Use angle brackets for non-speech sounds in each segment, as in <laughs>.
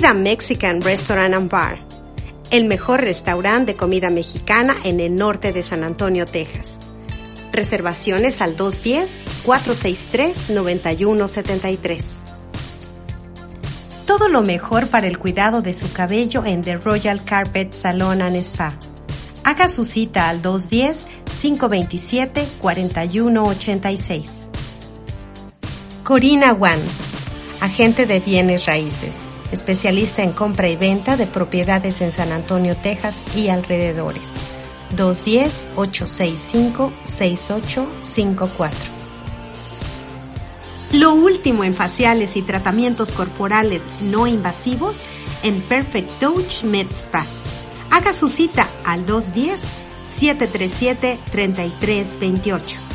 Frida Mexican Restaurant and Bar, el mejor restaurante de comida mexicana en el norte de San Antonio, Texas. Reservaciones al 210-463-9173. Todo lo mejor para el cuidado de su cabello en The Royal Carpet Salon and Spa. Haga su cita al 210-527-4186. Corina One, agente de bienes raíces especialista en compra y venta de propiedades en San Antonio, Texas y alrededores. 210-865-6854. Lo último en faciales y tratamientos corporales no invasivos en Perfect Touch Med Spa. Haga su cita al 210-737-3328.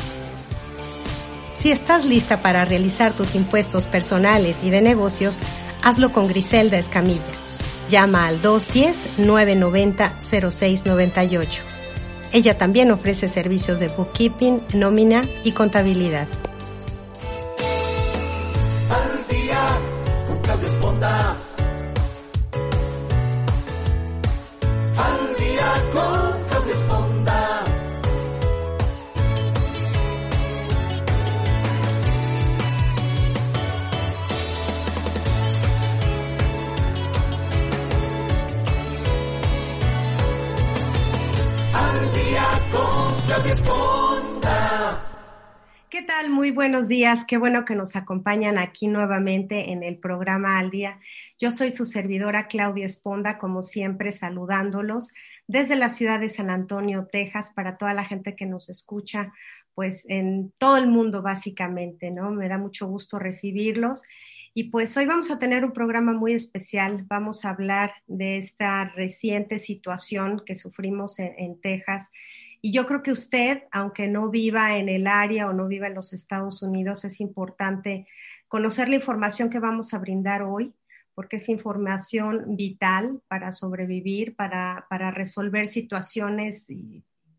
Si estás lista para realizar tus impuestos personales y de negocios, hazlo con Griselda Escamilla. Llama al 210-990-0698. Ella también ofrece servicios de bookkeeping, nómina y contabilidad. ¿Qué tal? Muy buenos días. Qué bueno que nos acompañan aquí nuevamente en el programa Al Día. Yo soy su servidora Claudia Esponda, como siempre, saludándolos desde la ciudad de San Antonio, Texas, para toda la gente que nos escucha, pues en todo el mundo básicamente, ¿no? Me da mucho gusto recibirlos. Y pues hoy vamos a tener un programa muy especial. Vamos a hablar de esta reciente situación que sufrimos en, en Texas y yo creo que usted, aunque no viva en el área o no viva en los Estados Unidos, es importante conocer la información que vamos a brindar hoy, porque es información vital para sobrevivir, para, para resolver situaciones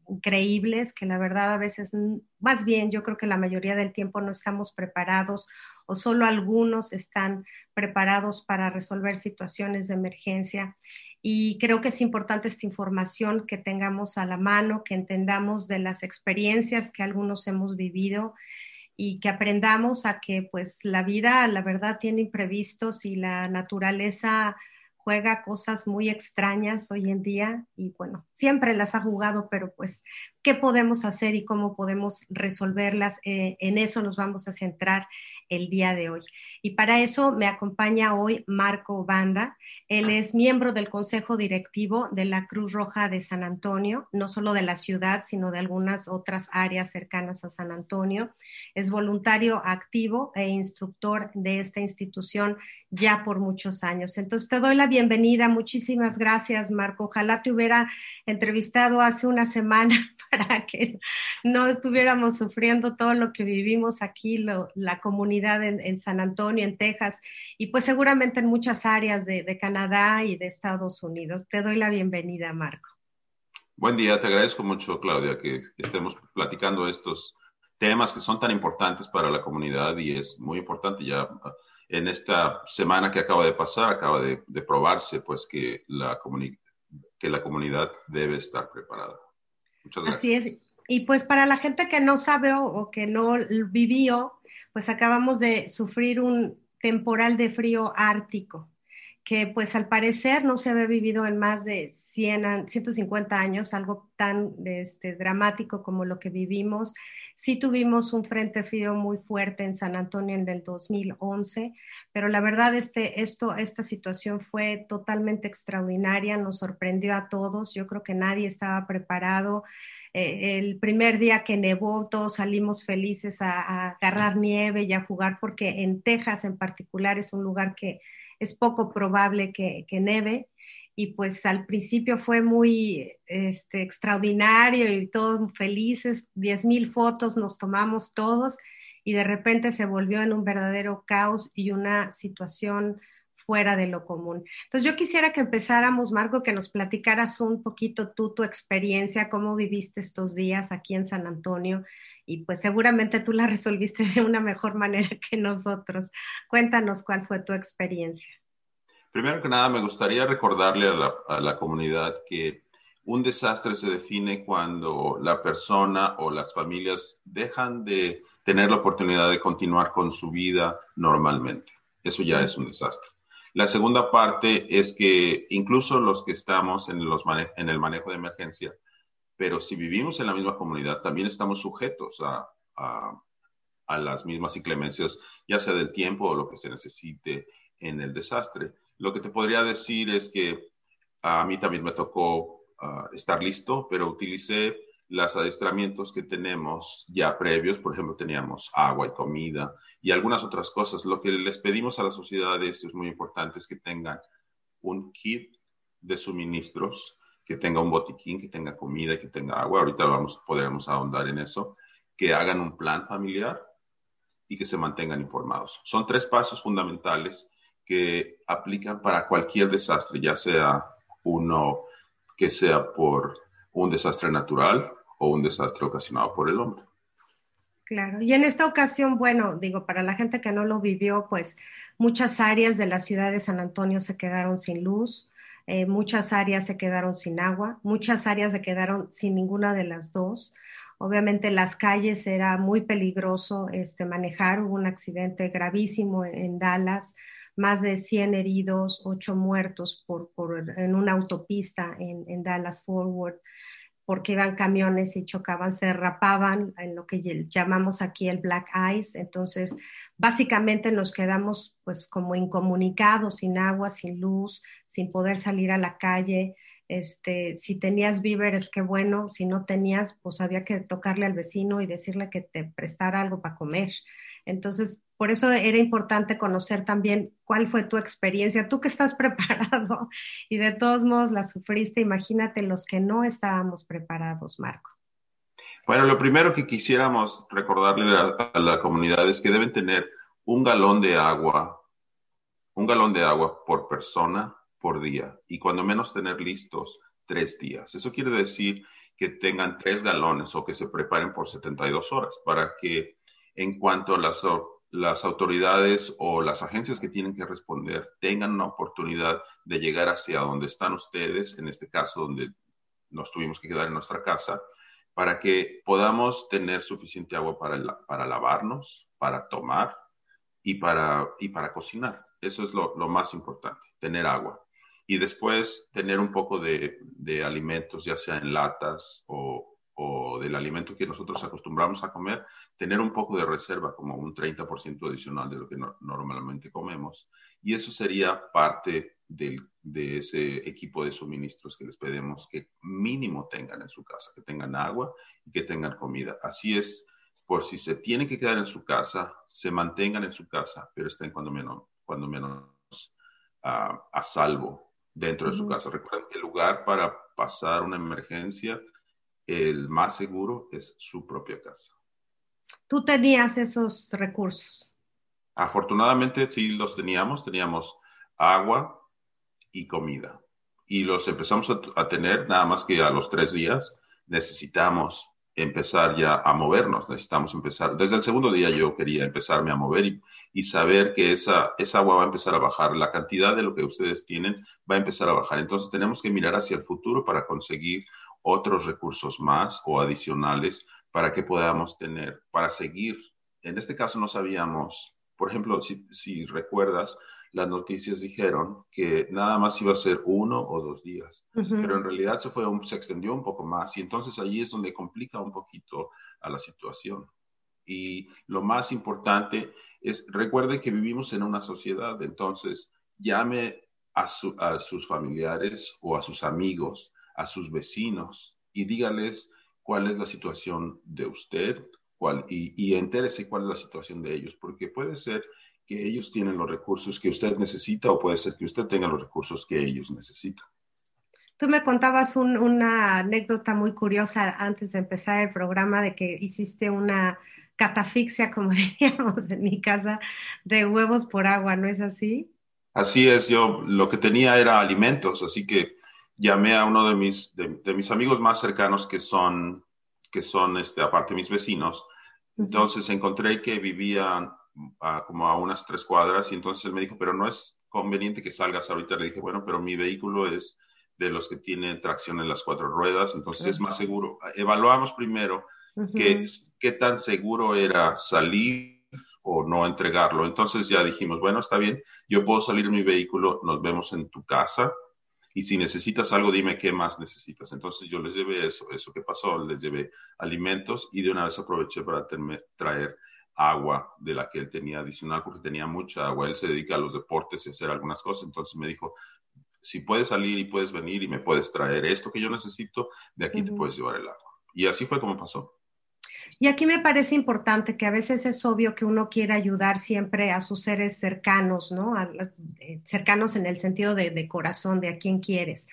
increíbles que la verdad a veces, más bien yo creo que la mayoría del tiempo no estamos preparados o solo algunos están preparados para resolver situaciones de emergencia y creo que es importante esta información que tengamos a la mano, que entendamos de las experiencias que algunos hemos vivido y que aprendamos a que pues la vida, la verdad, tiene imprevistos y la naturaleza juega cosas muy extrañas hoy en día y bueno, siempre las ha jugado, pero pues, ¿qué podemos hacer y cómo podemos resolverlas? Eh, en eso nos vamos a centrar el día de hoy. Y para eso me acompaña hoy Marco Banda. Él es miembro del Consejo Directivo de la Cruz Roja de San Antonio, no solo de la ciudad, sino de algunas otras áreas cercanas a San Antonio. Es voluntario activo e instructor de esta institución ya por muchos años. Entonces te doy la bienvenida. Muchísimas gracias, Marco. Ojalá te hubiera entrevistado hace una semana <laughs> para que no estuviéramos sufriendo todo lo que vivimos aquí, la comunidad en, San Antonio, en Texas, y pues seguramente en muchas áreas de, Canadá y de Estados Unidos. Te doy la bienvenida, Marco. Buen día, te agradezco mucho, Claudia, que estemos platicando estos temas que son tan importantes para la comunidad y es muy importante ya en esta semana que acaba de pasar, acaba de, probarse pues que la comunidad debe estar preparada. Así es. Y pues para la gente que no sabe o, que no vivió, pues acabamos de sufrir un temporal de frío ártico que pues al parecer no se había vivido en más de 100, 150 años, algo tan este, dramático como lo que vivimos. Sí tuvimos un frente frío muy fuerte en San Antonio en el 2011, pero la verdad este, esto, esta situación fue totalmente extraordinaria, nos sorprendió a todos, yo creo que nadie estaba preparado. Eh, el primer día que nevó, todos salimos felices a, a agarrar nieve y a jugar, porque en Texas en particular es un lugar que es poco probable que, que neve. Y pues al principio fue muy este, extraordinario y todos felices, 10 mil fotos nos tomamos todos y de repente se volvió en un verdadero caos y una situación fuera de lo común. Entonces yo quisiera que empezáramos, Marco, que nos platicaras un poquito tú, tu experiencia, cómo viviste estos días aquí en San Antonio y pues seguramente tú la resolviste de una mejor manera que nosotros. Cuéntanos cuál fue tu experiencia. Primero que nada, me gustaría recordarle a la, comunidad que un desastre se define cuando la persona o las familias dejan de tener la oportunidad de continuar con su vida normalmente. Eso ya es un desastre. La segunda parte es que incluso los que estamos en el manejo de emergencia, pero si vivimos en la misma comunidad, también estamos sujetos a, a, a las mismas inclemencias, ya sea del tiempo o lo que se necesite en el desastre. Lo que te podría decir es que a mí también me tocó uh, estar listo, pero utilicé los adiestramientos que tenemos ya previos, por ejemplo, teníamos agua y comida y algunas otras cosas. Lo que les pedimos a las sociedades es muy importante es que tengan un kit de suministros, que tenga un botiquín, que tenga comida que tenga agua. Ahorita vamos, podremos ahondar en eso, que hagan un plan familiar y que se mantengan informados. Son tres pasos fundamentales que aplican para cualquier desastre, ya sea uno que sea por un desastre natural o un desastre ocasionado por el hombre. Claro, y en esta ocasión, bueno, digo, para la gente que no lo vivió, pues muchas áreas de la ciudad de San Antonio se quedaron sin luz, eh, muchas áreas se quedaron sin agua, muchas áreas se quedaron sin ninguna de las dos. Obviamente las calles era muy peligroso este, manejar, hubo un accidente gravísimo en, Dallas, más de 100 heridos, 8 muertos por, por, en una autopista en, en Dallas Forward porque iban camiones y chocaban, se derrapaban en lo que llamamos aquí el black ice. Entonces, básicamente nos quedamos pues como incomunicados, sin agua, sin luz, sin poder salir a la calle. Este, si tenías víveres, qué bueno, si no tenías, pues había que tocarle al vecino y decirle que te prestara algo para comer. Entonces, por eso era importante conocer también cuál fue tu experiencia, tú que estás <laughs> preparado y de todos modos la sufriste, imagínate los que no estábamos preparados, Marco. Bueno, lo primero que quisiéramos recordarle a, a la comunidad es que deben tener un galón de agua, un galón de agua por persona por día y cuando menos tener listos tres días. Eso quiere decir que tengan tres galones o que se preparen por 72 horas para que en cuanto a las, las autoridades o las agencias que tienen que responder tengan una oportunidad de llegar hacia donde están ustedes, en este caso donde nos tuvimos que quedar en nuestra casa, para que podamos tener suficiente agua para, para lavarnos, para tomar y para, y para cocinar. Eso es lo, más importante, tener agua. Y después tener un poco de, de alimentos, ya sea en latas o, o del alimento que nosotros acostumbramos a comer, tener un poco de reserva, como un 30% adicional de lo que no, normalmente comemos. Y eso sería parte del, de ese equipo de suministros que les pedimos que mínimo tengan en su casa, que tengan agua y que tengan comida. Así es, por si se tienen que quedar en su casa, se mantengan en su casa, pero estén cuando menos, cuando menos uh, a salvo dentro de su casa. Recuerden que el lugar para pasar una emergencia el más seguro es su propia casa. ¿Tú tenías esos recursos? Afortunadamente sí los teníamos, teníamos agua y comida. Y los empezamos a, tener nada más que a los tres días. Necesitamos empezar ya a movernos, necesitamos empezar. Desde el segundo día yo quería empezarme a mover y, y saber que esa, esa agua va a empezar a bajar. La cantidad de lo que ustedes tienen va a empezar a bajar. Entonces tenemos que mirar hacia el futuro para conseguir otros recursos más o adicionales para que podamos tener, para seguir. En este caso no sabíamos, por ejemplo, si, si recuerdas, las noticias dijeron que nada más iba a ser uno o dos días, uh -huh. pero en realidad se, fue un, se extendió un poco más y entonces allí es donde complica un poquito a la situación. Y lo más importante es, recuerde que vivimos en una sociedad, entonces llame a, su, a sus familiares o a sus amigos a sus vecinos y dígales cuál es la situación de usted cuál, y, y entérese cuál es la situación de ellos, porque puede ser que ellos tienen los recursos que usted necesita o puede ser que usted tenga los recursos que ellos necesitan. Tú me contabas un, una anécdota muy curiosa antes de empezar el programa de que hiciste una catafixia, como <laughs> diríamos en mi casa, de huevos por agua, ¿no es así? Así es, yo lo que tenía era alimentos, así que llamé a uno de mis, de, de, mis amigos más cercanos que son, que son este, aparte mis vecinos. Entonces encontré que vivían a, como a unas tres cuadras y entonces él me dijo, pero no es conveniente que salgas ahorita. Le dije, bueno, pero mi vehículo es de los que tienen tracción en las cuatro ruedas, entonces es más seguro. Evaluamos primero qué, qué tan seguro era salir o no entregarlo. Entonces ya dijimos, bueno, está bien, yo puedo salir en mi vehículo, nos vemos en tu casa y si necesitas algo, dime qué más necesitas. Entonces yo les llevé eso, eso que pasó, les llevé alimentos y de una vez aproveché para traer agua de la que él tenía adicional porque tenía mucha agua. Él se dedica a los deportes y a hacer algunas cosas. Entonces me dijo, si puedes salir y puedes venir y me puedes traer esto que yo necesito, de aquí te puedes llevar el agua. Y así fue como pasó. Y aquí me parece importante que a veces es obvio que uno quiere ayudar siempre a sus seres cercanos, ¿no? Eh, cercanos en el sentido de, corazón, de a quien quieres.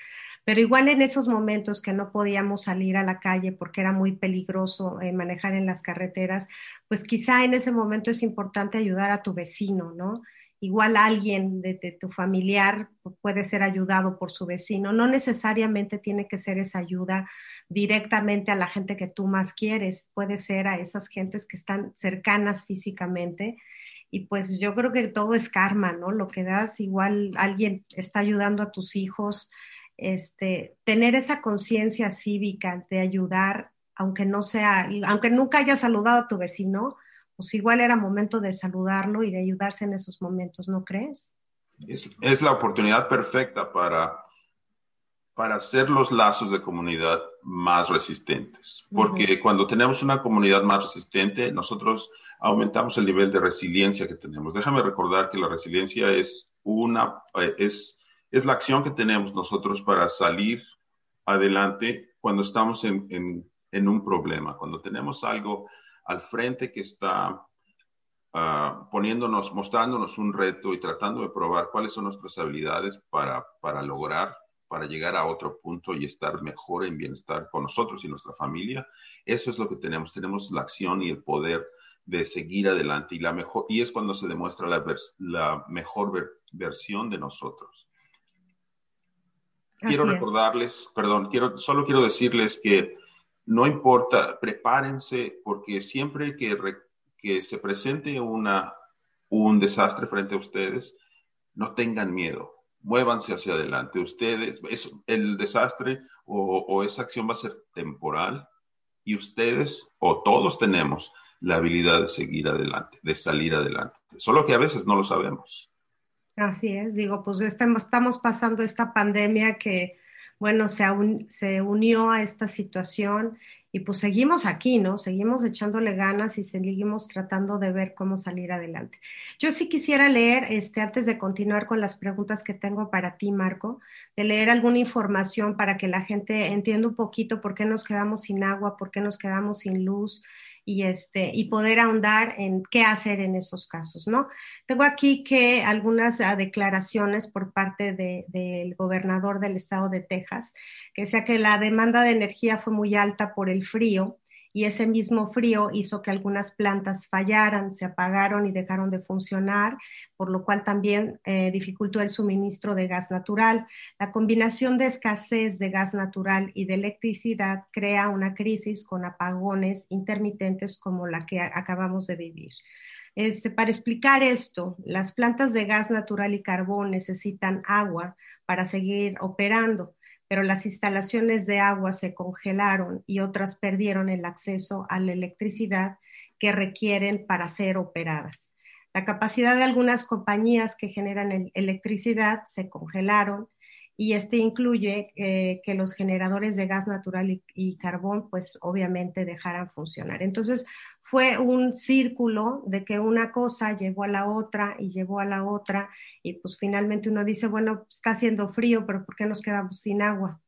Pero igual en esos momentos que no podíamos salir a la calle porque era muy peligroso eh, manejar en las carreteras, pues quizá en ese momento es importante ayudar a tu vecino, ¿no? Igual alguien de, tu familiar puede ser ayudado por su vecino. No necesariamente tiene que ser esa ayuda directamente a la gente que tú más quieres, puede ser a esas gentes que están cercanas físicamente. Y pues yo creo que todo es karma, ¿no? Lo que das, igual alguien está ayudando a tus hijos, este, tener esa conciencia cívica de ayudar, aunque no sea, aunque nunca hayas saludado a tu vecino, pues igual era momento de saludarlo y de ayudarse en esos momentos, ¿no crees? Es, la oportunidad perfecta para, para hacer los lazos de comunidad más resistentes, porque cuando tenemos una comunidad más resistente, nosotros aumentamos el nivel de resiliencia que tenemos. Déjame recordar que la resiliencia es una, eh, es, es la acción que tenemos nosotros para salir adelante cuando estamos en, un problema, cuando tenemos algo al frente que está ah, poniéndonos, mostrándonos un reto y tratando de probar cuáles son nuestras habilidades para, lograr, para llegar a otro punto y estar mejor en bienestar con nosotros y nuestra familia. Eso es lo que tenemos. Tenemos la acción y el poder de seguir adelante y la mejor y es cuando se demuestra la mejor versión de nosotros. Quiero recordarles, perdón, quiero solo quiero decirles que no importa, prepárense porque siempre que, que se presente una, un desastre frente a ustedes, no tengan miedo, muévanse hacia adelante. Ustedes, es, el desastre o, o, esa acción va a ser temporal y ustedes o todos tenemos la habilidad de seguir adelante, de salir adelante. Solo que a veces no lo sabemos. Así es, digo, pues estamos, estamos pasando esta pandemia que bueno, se, se unió a esta situación y pues seguimos aquí, ¿no? Seguimos echándole ganas y seguimos tratando de ver cómo salir adelante. Yo sí quisiera leer, este, antes de continuar con las preguntas que tengo para ti, Marco, de leer alguna información para que la gente entienda un poquito por qué nos quedamos sin agua, por qué nos quedamos sin luz, y, este, y poder ahondar en qué hacer en esos casos, ¿no? Tengo aquí que algunas ah, declaraciones por parte del gobernador del estado de Texas, que decía que la demanda de energía fue muy alta por el frío y ese mismo frío hizo que algunas plantas fallaran, se apagaron y dejaron de funcionar, por lo cual también eh, dificultó el suministro de gas natural. La combinación de escasez de gas natural y de electricidad crea una crisis con apagones intermitentes como la que acabamos de vivir. Este, para explicar esto, las plantas de gas natural y carbón necesitan agua para seguir operando pero las instalaciones de agua se congelaron y otras perdieron el acceso a la electricidad que requieren para ser operadas. La capacidad de algunas compañías que generan electricidad se congelaron y este incluye eh, que los generadores de gas natural y, carbón, pues obviamente dejaran funcionar. Entonces fue un círculo de que una cosa llevó a la otra y llevó a la otra y pues finalmente uno dice, bueno, está haciendo frío, pero ¿por qué nos quedamos sin agua?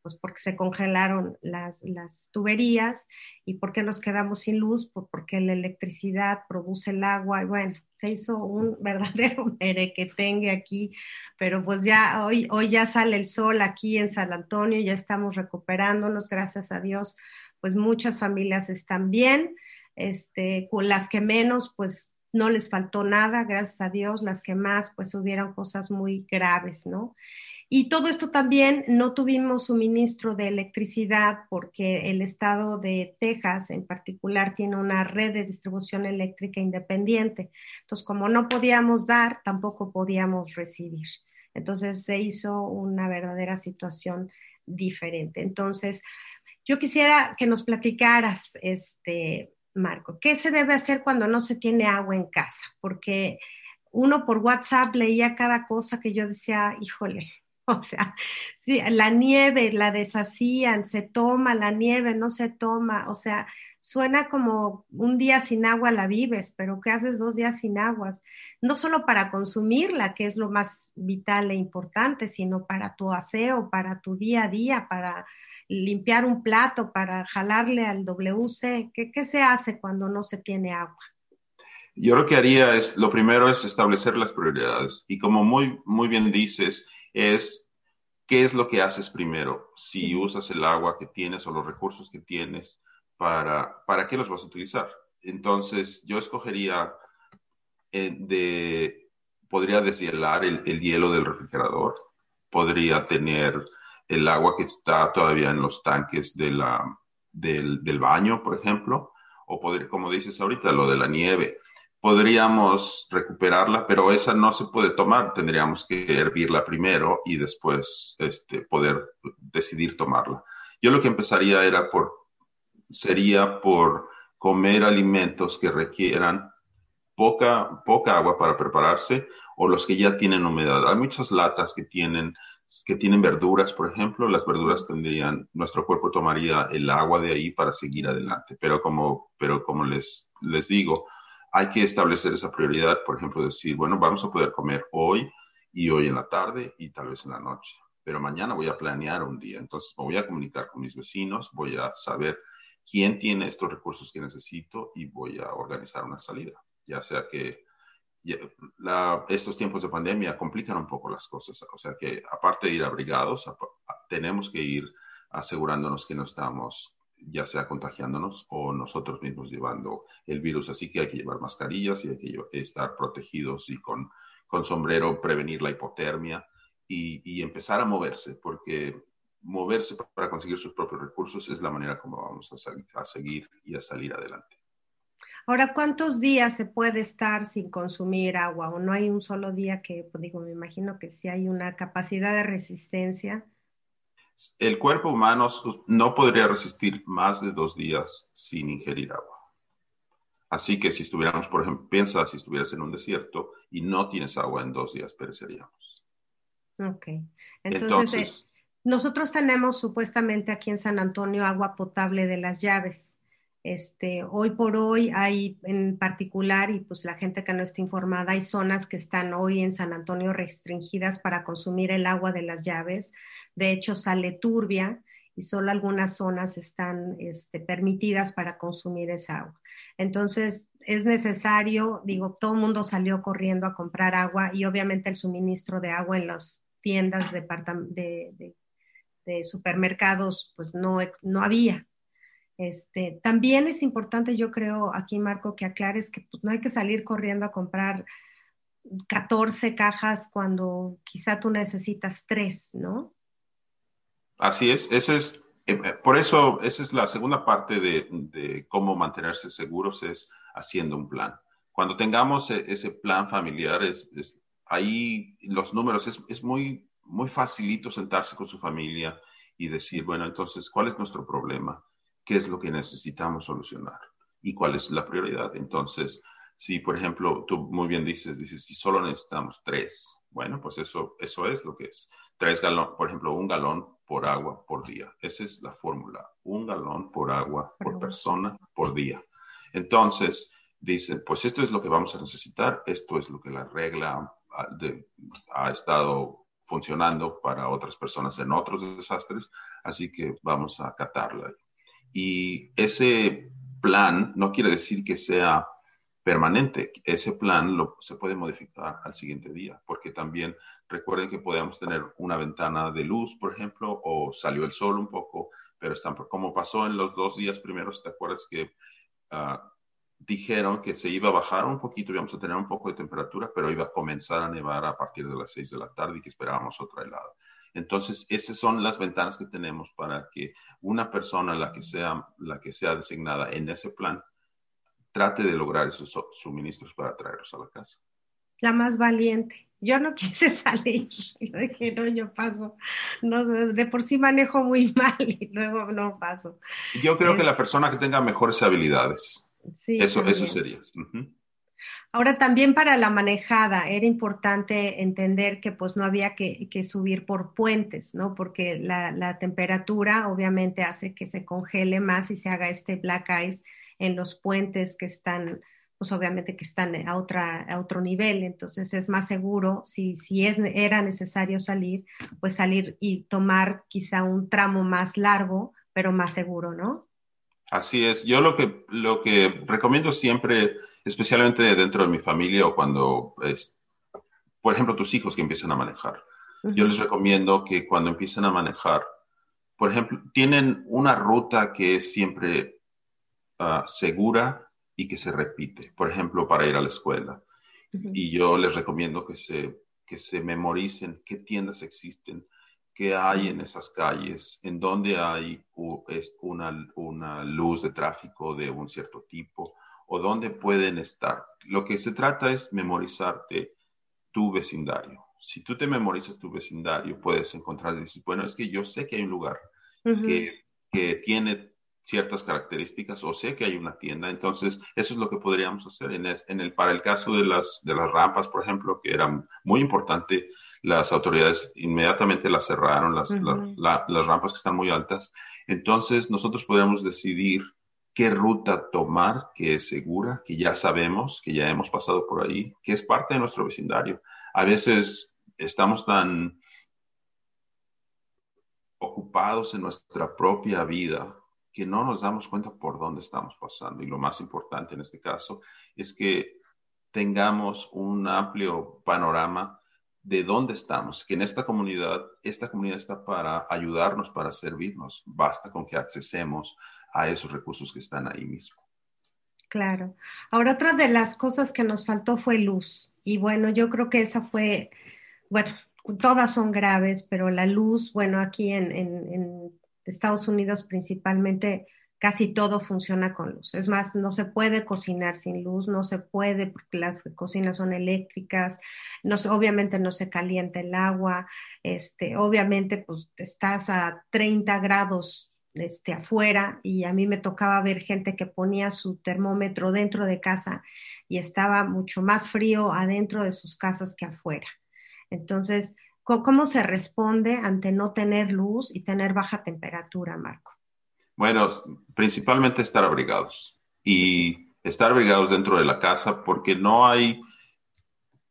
Pues porque se congelaron las, las tuberías y ¿por qué nos quedamos sin luz? Pues porque la electricidad produce el agua y bueno, se hizo un <laughs> verdadero merequetengue aquí, pero pues ya hoy, hoy ya sale el sol aquí en San Antonio, ya estamos recuperándonos, gracias a Dios, pues muchas familias están bien, este, con las que menos, pues no les faltó nada, gracias a Dios, las que más, pues hubieron cosas muy graves, ¿no? Y todo esto también no tuvimos suministro de electricidad porque el estado de Texas en particular tiene una red de distribución eléctrica independiente. Entonces, como no podíamos dar, tampoco podíamos recibir. Entonces, se hizo una verdadera situación diferente. Entonces, yo quisiera que nos platicaras, este, Marco, ¿qué se debe hacer cuando no se tiene agua en casa? Porque uno por WhatsApp leía cada cosa que yo decía, híjole, <laughs> O sea, sí, la nieve la deshacían, se toma la nieve, no se toma, o sea, suena como un día sin agua la vives, pero ¿qué haces dos días sin aguas? No solo para consumirla, que es lo más vital e importante, sino para tu aseo, para tu día a día, para limpiar un plato, para jalarle al WC. ¿Qué, qué se hace cuando no se tiene agua? Yo lo que haría es, lo primero es establecer las prioridades. Y como muy, muy bien dices, es qué es lo que haces primero. Si usas el agua que tienes o los recursos que tienes, ¿para, para qué los vas a utilizar? Entonces, yo escogería eh, de, podría deshielar el, hielo del refrigerador, podría tener el agua que está todavía en los tanques de la, del, del baño, por ejemplo, o poder, como dices ahorita, lo de la nieve podríamos recuperarla, pero esa no se puede tomar. Tendríamos que hervirla primero y después este, poder decidir tomarla. Yo lo que empezaría era por, sería por comer alimentos que requieran poca, poca agua para prepararse o los que ya tienen humedad. Hay muchas latas que tienen, que tienen verduras, por ejemplo. Las verduras tendrían, nuestro cuerpo tomaría el agua de ahí para seguir adelante. Pero como, pero como les, les digo, hay que establecer esa prioridad, por ejemplo, decir, bueno, vamos a poder comer hoy y hoy en la tarde y tal vez en la noche, pero mañana voy a planear un día, entonces me voy a comunicar con mis vecinos, voy a saber quién tiene estos recursos que necesito y voy a organizar una salida, ya sea que estos tiempos de pandemia complican un poco las cosas, o sea que aparte de ir abrigados, tenemos que ir asegurándonos que no estamos ya sea contagiándonos o nosotros mismos llevando el virus. Así que hay que llevar mascarillas y hay que estar protegidos y con, con sombrero prevenir la hipotermia y, empezar a moverse, porque moverse para conseguir sus propios recursos es la manera como vamos a, a seguir y a salir adelante. Ahora, ¿cuántos días se puede estar sin consumir agua? ¿O no hay un solo día que, pues, digo, me imagino que si hay una capacidad de resistencia? El cuerpo humano no podría resistir más de dos días sin ingerir agua. Así que si estuviéramos, por ejemplo, piensa si estuvieras en un desierto y no tienes agua en dos días, pereceríamos. Ok. Entonces, eh, nosotros tenemos supuestamente aquí en San Antonio agua potable de las llaves. Este, hoy por hoy hay en particular, y pues la gente que no está informada, hay zonas que están hoy en San Antonio restringidas para consumir el agua de las llaves. De hecho, sale turbia y solo algunas zonas están este, permitidas para consumir esa agua. Entonces, es necesario, digo, todo el mundo salió corriendo a comprar agua y obviamente el suministro de agua en las tiendas de, de supermercados, pues no, no había. Este, también es importante, yo creo, aquí Marco, que aclares que pues, no hay que salir corriendo a comprar 14 cajas cuando quizá tú necesitas tres, ¿no? Así es, ese es, eh, eh, por eso esa es la segunda parte de, cómo mantenerse seguros, es haciendo un plan. Cuando tengamos e, ese plan familiar, es, ahí los números, es, es muy, muy facilito sentarse con su familia y decir, bueno, entonces, ¿cuál es nuestro problema? Qué es lo que necesitamos solucionar y cuál es la prioridad. Entonces, si por ejemplo tú muy bien dices, dices, si solo necesitamos tres, bueno, pues eso, eso es lo que es. Tres galones, por ejemplo, un galón por agua por día. Esa es la fórmula. Un galón por agua por persona por día. Entonces, dicen, pues esto es lo que vamos a necesitar, esto es lo que la regla ha estado funcionando para otras personas en otros desastres, así que vamos a acatarla. Y ese plan no quiere decir que sea permanente. Ese plan lo, se puede modificar al siguiente día, porque también recuerden que podemos tener una ventana de luz, por ejemplo, o salió el sol un poco, pero están, como pasó en los dos días primeros, ¿te acuerdas que uh, dijeron que se iba a bajar un poquito, íbamos a tener un poco de temperatura, pero iba a comenzar a nevar a partir de las 6 de la tarde y que esperábamos otra helada. Entonces, esas son las ventanas que tenemos para que una persona, la que sea, la que sea designada en ese plan, trate de lograr esos suministros para traerlos a la casa. La más valiente. Yo no <laughs> quise salir. Yo dije, no, yo paso. No, de por sí manejo muy <laughs> mal y luego no paso. Yo creo que la persona que tenga mejores habilidades. Sí, eso, eso sería. Ahora también para la manejada era importante entender que pues no había que, subir por puentes, ¿no? Porque la, temperatura obviamente hace que se congele más y se haga este black ice en los puentes que están, pues obviamente que están a, otra, a otro nivel. Entonces es más seguro, si, si es, era necesario salir, pues salir y tomar quizá un tramo más largo, pero más seguro, ¿no? Así es. Yo lo que, lo que recomiendo siempre especialmente dentro de mi familia o cuando, por ejemplo, tus hijos que empiezan a manejar. Yo les recomiendo que cuando empiecen a manejar, por ejemplo, tienen una ruta que es siempre ah, segura y que se repite, por ejemplo, para ir a la escuela. Y yo les recomiendo que se, que se memoricen qué tiendas existen, qué hay en esas calles, en dónde hay una, una luz de tráfico de un cierto tipo, o dónde pueden estar. Lo que se trata es memorizarte tu vecindario. Si tú te memorizas tu vecindario, puedes encontrar, dices, bueno, es que yo sé que hay un lugar que, tiene ciertas características o sé que hay una tienda, entonces eso es lo que podríamos hacer. En, en el, para el caso de las, de las rampas, por ejemplo, que era muy importante, las autoridades inmediatamente las cerraron, las, las rampas que están muy altas. Entonces nosotros podemos decidir qué ruta tomar que es segura, que ya sabemos, que ya hemos pasado por ahí, que es parte de nuestro vecindario. A veces estamos tan ocupados en nuestra propia vida que no nos damos cuenta por dónde estamos pasando. Y lo más importante en este caso es que tengamos un amplio panorama de dónde estamos, que en esta comunidad, esta comunidad está para ayudarnos, para servirnos. Basta con que accesemos a esos recursos que están ahí mismo. Claro. Ahora, otra de las cosas que nos faltó fue luz. Y bueno, yo creo que esa fue, bueno, todas son graves, pero la luz, bueno, aquí en, en Estados Unidos principalmente, casi todo funciona con luz. Es más, no se puede cocinar sin luz, no se puede porque las cocinas son eléctricas, no obviamente no se calienta el agua, este, obviamente pues estás a 30 grados este, afuera y a mí me tocaba ver gente que ponía su termómetro dentro de casa y estaba mucho más frío adentro de sus casas que afuera. Entonces, ¿cómo se responde ante no tener luz y tener baja temperatura, Marco? Bueno, principalmente estar abrigados y estar abrigados dentro de la casa porque no hay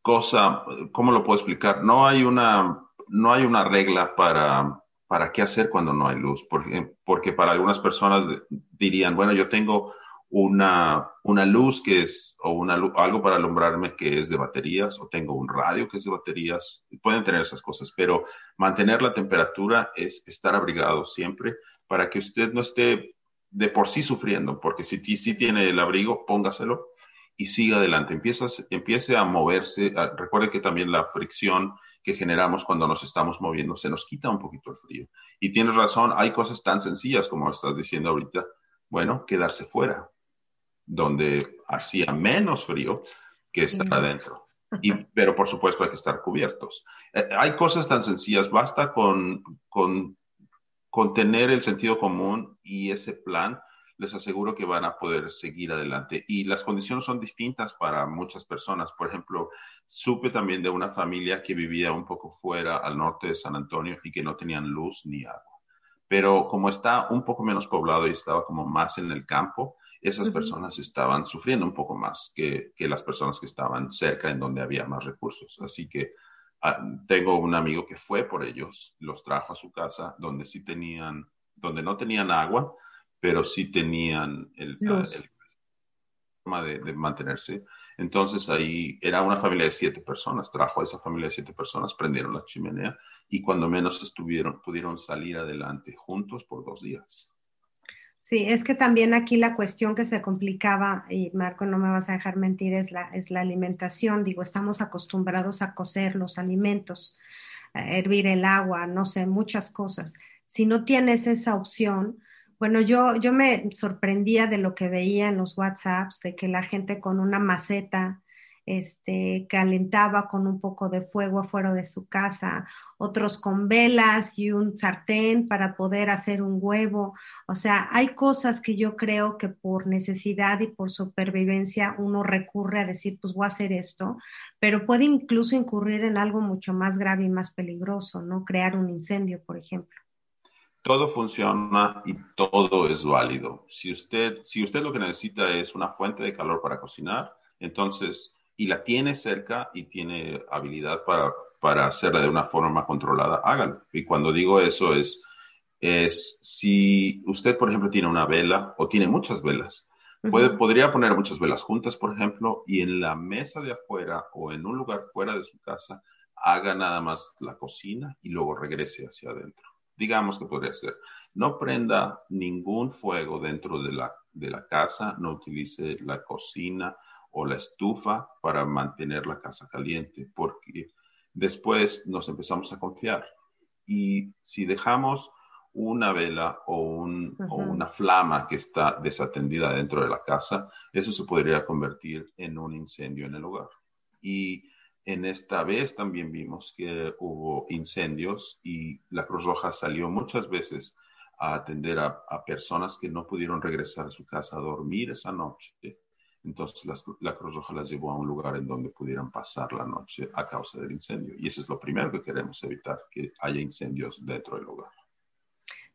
cosa, ¿cómo lo puedo explicar? No hay una, no hay una regla para para qué hacer cuando no hay luz, porque, porque para algunas personas dirían, bueno, yo tengo una, una luz que es, o una, algo para alumbrarme que es de baterías, o tengo un radio que es de baterías, pueden tener esas cosas, pero mantener la temperatura es estar abrigado siempre para que usted no esté de por sí sufriendo, porque si sí tiene el abrigo, póngaselo y siga adelante, empieza, empiece a moverse, recuerde que también la fricción que generamos cuando nos estamos moviendo, se nos quita un poquito el frío. Y tienes razón, hay cosas tan sencillas como estás diciendo ahorita, bueno, quedarse fuera, donde hacía menos frío que estar adentro. Y, pero por supuesto hay que estar cubiertos. Eh, hay cosas tan sencillas, basta con, con, con tener el sentido común y ese plan les aseguro que van a poder seguir adelante. Y las condiciones son distintas para muchas personas. Por ejemplo, supe también de una familia que vivía un poco fuera al norte de San Antonio y que no tenían luz ni agua. Pero como está un poco menos poblado y estaba como más en el campo, esas personas estaban sufriendo un poco más que, que, las personas que estaban cerca en donde había más recursos. Así que ah, tengo un amigo que fue por ellos, los trajo a su casa donde sí tenían, donde no tenían agua, pero sí tenían el, forma de, mantenerse. Entonces ahí era una familia de siete personas, trajo a esa familia de siete personas, prendieron la chimenea y cuando menos estuvieron, pudieron salir adelante juntos por dos días. Sí, es que también aquí la cuestión que se complicaba, y Marco, no me vas a dejar mentir, es la, es la alimentación. Digo, estamos acostumbrados a cocer los alimentos, a hervir el agua, no sé, muchas cosas. Si no tienes esa opción, bueno, yo, yo me sorprendía de lo que veía en los WhatsApps, de que la gente con una maceta este, calentaba con un poco de fuego afuera de su casa, otros con velas y un sartén para poder hacer un huevo. O sea, hay cosas que yo creo que por necesidad y por supervivencia uno recurre a decir, pues voy a hacer esto, pero puede incluso incurrir en algo mucho más grave y más peligroso, ¿no? Crear un incendio, por ejemplo. Todo funciona y todo es válido. Si usted, si usted lo que necesita es una fuente de calor para cocinar, entonces y la tiene cerca y tiene habilidad para, para hacerla de una forma controlada, hágalo. Y cuando digo eso es, es si usted, por ejemplo, tiene una vela o tiene muchas velas, puede, podría poner muchas velas juntas, por ejemplo, y en la mesa de afuera o en un lugar fuera de su casa, haga nada más la cocina y luego regrese hacia adentro. Digamos que podría ser. No prenda ningún fuego dentro de la, de la casa, no utilice la cocina, o la estufa para mantener la casa caliente, porque después nos empezamos a confiar. Y si dejamos una vela o, una flama que está desatendida dentro de la casa, eso se podría convertir en un incendio en el hogar. Y en esta vez también vimos que hubo incendios y la Cruz Roja salió muchas veces a atender a personas que no pudieron regresar a su casa a dormir esa noche entonces la Cruz Roja las llevó a un lugar en donde pudieran pasar la noche a causa del incendio. Y eso es lo primero que queremos evitar, que haya incendios dentro del hogar.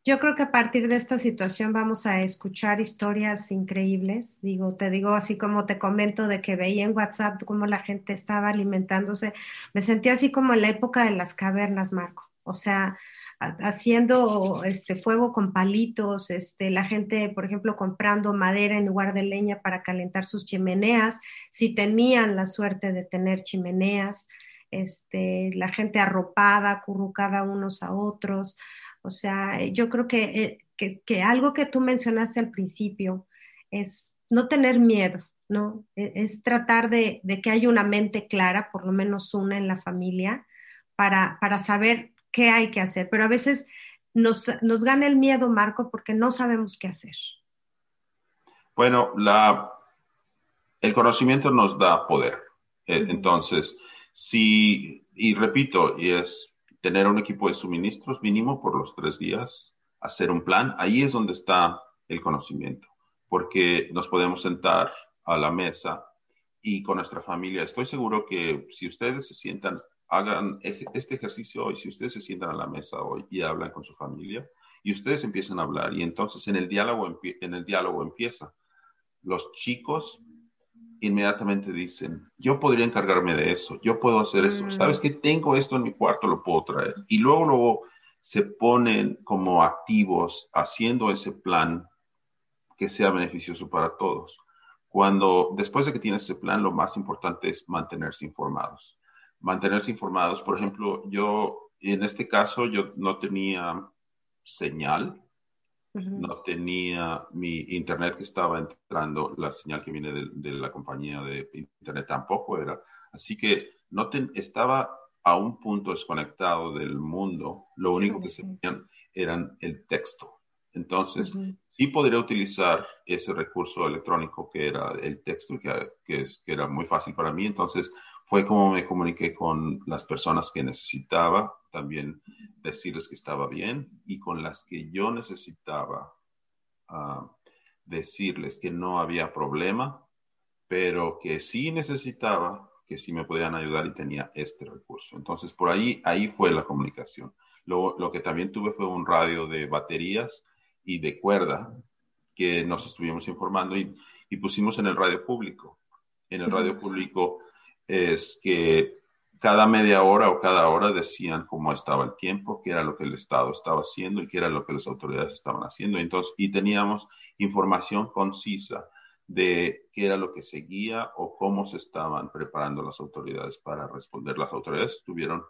Yo creo que a partir de esta situación vamos a escuchar historias increíbles. Digo, te digo así como te comento de que veía en WhatsApp cómo la gente estaba alimentándose. Me sentí así como en la época de las cavernas, Marco. O sea, haciendo este fuego con palitos, este, la gente, por ejemplo, comprando madera en lugar de leña para calentar sus chimeneas, si tenían la suerte de tener chimeneas, este, la gente arropada, acurrucada unos a otros. O sea, yo creo que, eh, que, algo que tú mencionaste al principio es no tener miedo, ¿no? E, es, tratar de, de, que haya una mente clara, por lo menos una en la familia, para, para saber qué hay que hacer, pero a veces nos, gana el miedo, Marco, porque no sabemos qué hacer. Bueno, la, el conocimiento nos da poder. E, entonces, si, y repito, y es tener un equipo de suministros mínimo por los tres días, hacer un plan, ahí es donde está el conocimiento, porque nos podemos sentar a la mesa y con nuestra familia. Estoy seguro que si ustedes se sientan hagan este ejercicio hoy, si ustedes se sientan a la mesa hoy y hablan con su familia y ustedes empiezan a hablar y entonces en el diálogo, en el diálogo empieza. Los chicos inmediatamente dicen, yo podría encargarme de eso, yo puedo hacer eso, mm. sabes que tengo esto en mi cuarto, lo puedo traer. Y luego, luego se ponen como activos haciendo ese plan que sea beneficioso para todos. Cuando después de que tienes ese plan, lo más importante es mantenerse informados mantenerse informados. Por ejemplo, yo en este caso yo no tenía señal, no tenía mi internet que estaba entrando, la señal que viene de, la compañía de internet tampoco era. Así que no estaba a un punto desconectado del mundo. Lo único que se tenían eran el texto. Entonces, sí podría utilizar ese recurso electrónico que era el texto, que, que, es, que era muy fácil para mí. Entonces, fue como me comuniqué con las personas que necesitaba, también decirles que estaba bien, y con las que yo necesitaba ah, decirles que no había problema, pero que sí necesitaba, que sí me podían ayudar y tenía este recurso. Entonces, por ahí, ahí fue la comunicación. Lo, lo que también tuve fue un radio de baterías y de cuerda que nos estuvimos informando y, y pusimos en el radio público. En el radio público es que cada media hora o cada hora decían cómo estaba el tiempo, qué era lo que el Estado estaba haciendo y qué era lo que las autoridades estaban haciendo. Entonces, y teníamos información concisa de qué era lo que seguía o cómo se estaban preparando las autoridades para responder. Las autoridades estuvieron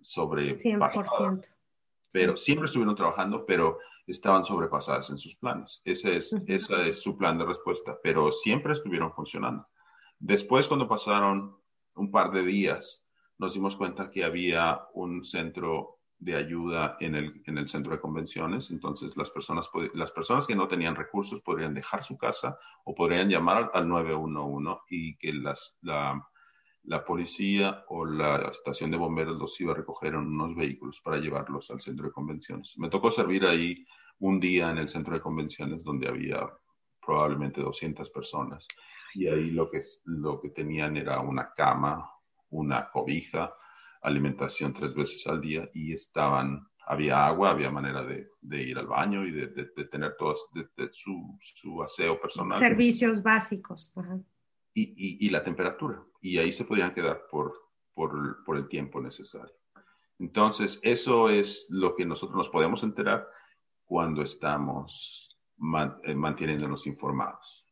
sobre 100%. pero siempre estuvieron trabajando, pero estaban sobrepasadas en sus planes. Ese es, Ese es su plan de respuesta, pero siempre estuvieron funcionando. Después, cuando pasaron un par de días, nos dimos cuenta que había un centro de ayuda en el, en el centro de convenciones. Entonces, las personas, las personas que no tenían recursos podrían dejar su casa o podrían llamar al, 911 y que las, la, la, policía o la estación de bomberos los iba a recoger en unos vehículos para llevarlos al centro de convenciones. Me tocó servir ahí un día en el centro de convenciones donde había probablemente 200 personas y ahí lo que, lo que tenían era una cama, una cobija, alimentación tres veces al día y estaban, había agua, había manera de, ir al baño y de, tener todo su, su, aseo personal. Servicios básicos. Y, y, la temperatura. Y ahí se podían quedar por, por, por el tiempo necesario. Entonces, eso es lo que nosotros nos podemos enterar cuando estamos eh, manteniéndonos informados.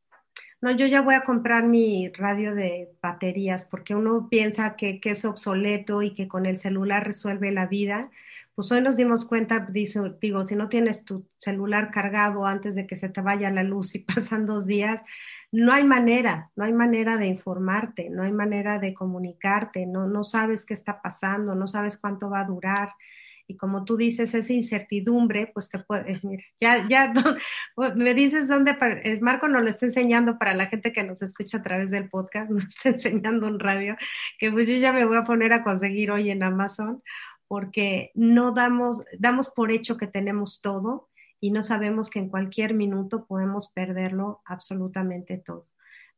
No, yo ya voy a comprar mi radio de baterías porque uno piensa que, es obsoleto y que con el celular resuelve la vida. Pues hoy nos dimos cuenta, digo, si no tienes tu celular cargado antes de que se te vaya la luz y <laughs> pasan dos días, no hay manera, no hay manera de informarte, no hay manera de comunicarte, no, no sabes qué está pasando, no sabes cuánto va a durar y como tú dices, esa incertidumbre, pues te puede, mira, ya, ya <laughs> me dices dónde, eh, Marco nos lo está enseñando para la gente que nos escucha a través del podcast, <laughs> nos está enseñando un radio, que pues yo ya me voy a poner a conseguir hoy en Amazon, porque no damos, damos por hecho que tenemos todo y no sabemos que en cualquier minuto podemos perderlo absolutamente todo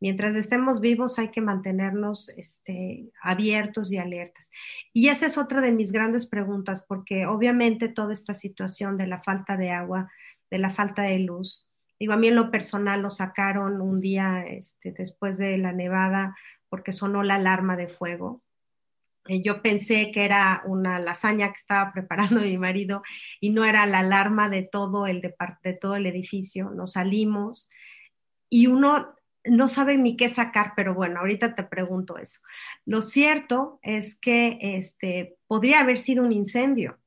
mientras estemos vivos hay que mantenernos este, abiertos y alertas. Y esa es otra de mis grandes preguntas, porque obviamente toda esta situación de la falta de agua, de la falta de luz, digo, a mí lo personal lo sacaron un día este, después de la nevada porque sonó la alarma de fuego. yo pensé que era una lasaña que estaba <laughs> preparando mi marido y no era la alarma de todo el, de, de todo el edificio. Nos salimos y uno no saben ni qué sacar, pero bueno, ahorita te pregunto eso. Lo cierto es que este, podría haber sido un incendio.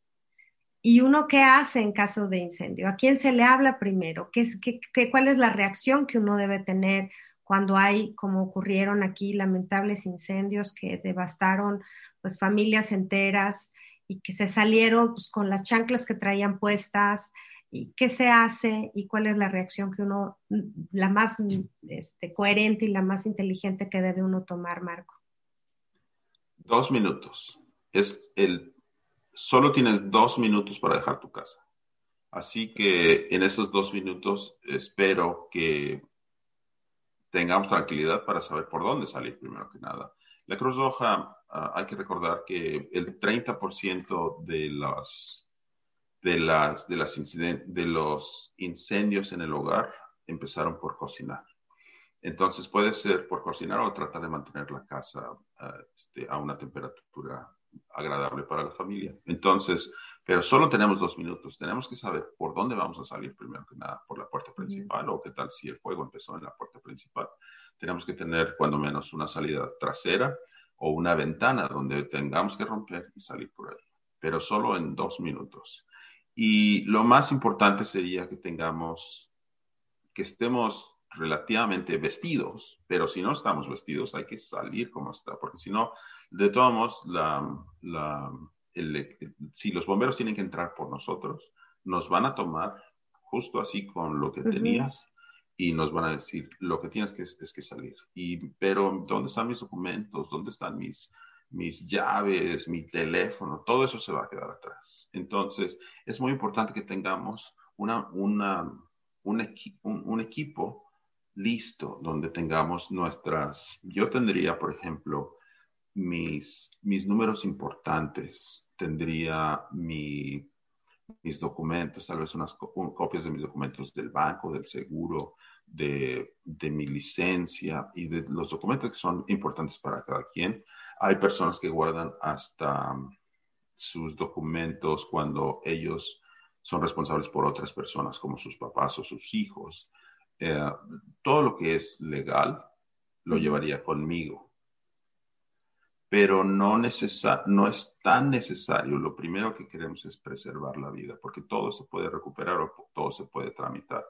¿Y uno qué hace en caso de incendio? ¿A quién se le habla primero? ¿Qué, qué, cuál es la reacción que uno debe tener cuando hay, como ocurrieron aquí, lamentables incendios que devastaron pues, familias enteras y que se salieron pues, con las chanclas que traían puestas, y qué se hace y cuál es la reacción que uno, la más este, coherente y la más inteligente que debe uno tomar, Marco. Dos minutos. Es el, solo tienes dos minutos para dejar tu casa. Así que en esos dos minutos espero que tengamos tranquilidad para saber por dónde salir primero que nada. La Cruz Roja, ah, hay que recordar que el 30% de las de, las, de, las de los incendios en el hogar empezaron por cocinar. Entonces puede ser por cocinar o tratar de mantener la casa ah, este, a una temperatura agradable para la familia. Entonces, pero solo tenemos dos minutos. Tenemos que saber por dónde vamos a salir primero que nada, por la puerta principal o qué tal si el fuego empezó en la puerta principal. Tenemos que tener cuando menos una salida trasera o una ventana donde tengamos que romper y salir por ahí, pero solo en dos minutos. Y lo más importante sería que tengamos, que estemos relativamente vestidos, pero si no estamos vestidos hay que salir como está, porque si no, de todos modos, la, la, si los bomberos tienen que entrar por nosotros, nos van a tomar justo así con lo que tenías y nos van a decir, lo que tienes que, es que salir. Y, pero, ¿dónde están mis documentos? ¿Dónde están mis, mis llaves, mi teléfono, todo eso se va a quedar atrás. Entonces, es muy importante que tengamos una, un, un, equipo listo donde tengamos nuestras, yo tendría, por ejemplo, mis, mis números importantes, tendría mi, mis documentos, tal vez unas copias de mis documentos del banco, del seguro, de, de mi licencia y de los documentos que son importantes para cada quien hay personas que guardan hasta um, sus documentos cuando ellos son responsables por otras personas, como sus papás o sus hijos. Eh, todo lo que es legal lo llevaría conmigo. pero no, no es tan necesario. Lo primero que queremos es preservar la vida, porque todo se puede recuperar o todo se puede tramitar.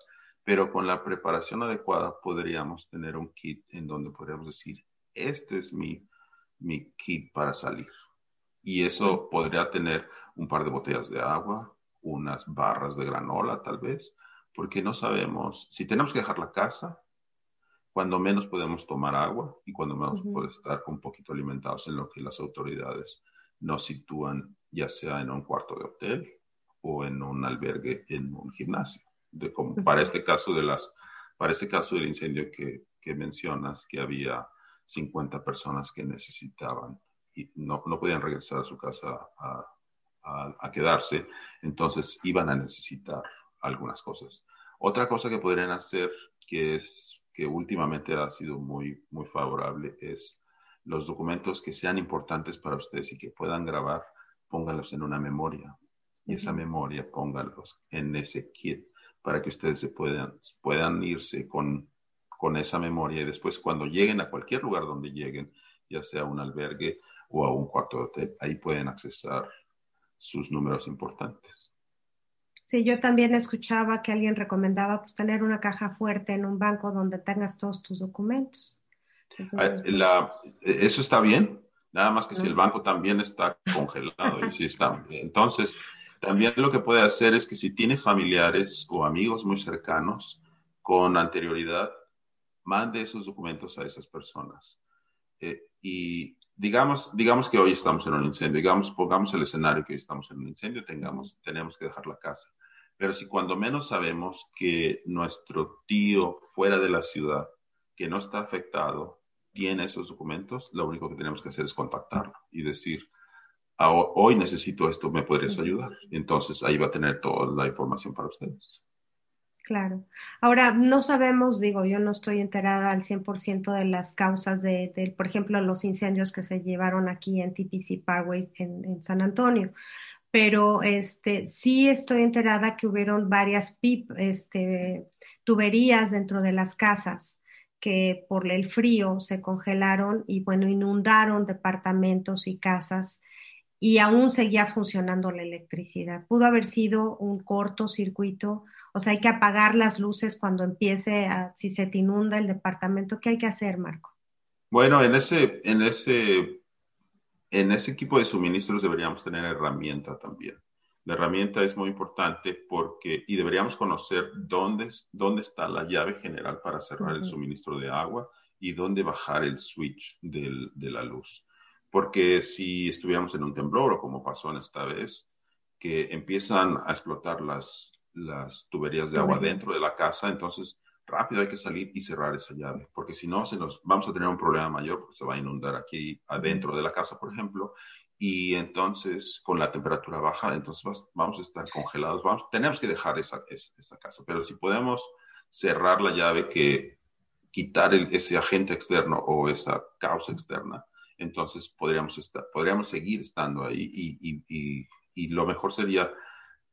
Pero con la preparación adecuada podríamos tener un kit en donde podríamos decir, este es mi, mi kit para salir. Y eso podría tener un par de botellas de agua, unas barras de granola tal vez, porque no sabemos si tenemos que dejar la casa, cuando menos podemos tomar agua y cuando menos podemos estar un poquito alimentados en lo que las autoridades nos sitúan, ya sea en un cuarto de hotel o en un albergue en un gimnasio. De como, para este caso de las, para este caso del incendio que, que mencionas, que había 50 personas que necesitaban y no, no podían regresar a su casa a, a, quedarse, entonces iban a necesitar algunas cosas. Otra cosa que podrían hacer, que es que últimamente ha sido muy, muy favorable, es los documentos que sean importantes para ustedes y que puedan grabar, pónganlos en una memoria. Y esa memoria pónganlos en ese kit para que ustedes se puedan, puedan irse con, con esa memoria y después cuando lleguen a cualquier lugar donde lleguen, ya sea un albergue o a un cuarto de hotel, ahí pueden accesar sus números importantes. Sí, yo también escuchaba que alguien recomendaba pues, tener una caja fuerte en un banco donde tengas todos tus documentos. Ah, pues, eso está bien, nada más que si el banco también está congelado y si está. <laughs> Entonces, también lo que puede hacer es que si tiene familiares o amigos muy cercanos con anterioridad, mande esos documentos a esas personas. Eh, y digamos, digamos que hoy estamos en un incendio, digamos, pongamos el escenario que hoy estamos en un incendio, tengamos, tenemos que dejar la casa. Pero si cuando menos sabemos que nuestro tío fuera de la ciudad, que no está afectado, tiene esos documentos, lo único que tenemos que hacer es contactarlo y decir, ah, hoy necesito esto, ¿me podrías ayudar? Entonces ahí va a tener toda la información para ustedes. Claro. Ahora, no sabemos, digo, yo no estoy enterada al 100% de las causas de, por ejemplo, los incendios que se llevaron aquí en TPC Parkway en, San Antonio, pero este, sí estoy enterada que hubieron varias PIP, este, tuberías dentro de las casas que por el frío se congelaron y, bueno, inundaron departamentos y casas y aún seguía funcionando la electricidad. Pudo haber sido un cortocircuito o sea, hay que apagar las luces cuando empiece, a, si se te inunda el departamento. ¿Qué hay que hacer, Marco? Bueno, en ese, en ese, en ese equipo de suministros deberíamos tener herramienta también. La herramienta es muy importante porque, y deberíamos conocer dónde, dónde está la llave general para cerrar el suministro de agua y dónde bajar el switch del, de la luz. Porque si estuviéramos en un temblor o como pasó en esta vez, que empiezan a explotar las, las tuberías de agua dentro de la casa, entonces rápido hay que salir y cerrar esa llave, porque si no, se nos, vamos a tener un problema mayor, porque se va a inundar aquí adentro de la casa, por ejemplo, y entonces con la temperatura baja, entonces vamos a estar congelados, vamos, tenemos que dejar esa, esa, casa, pero si podemos cerrar la llave que quitar ese agente externo o esa causa externa, entonces podríamos, estar, podríamos seguir estando ahí y, y, y, lo mejor sería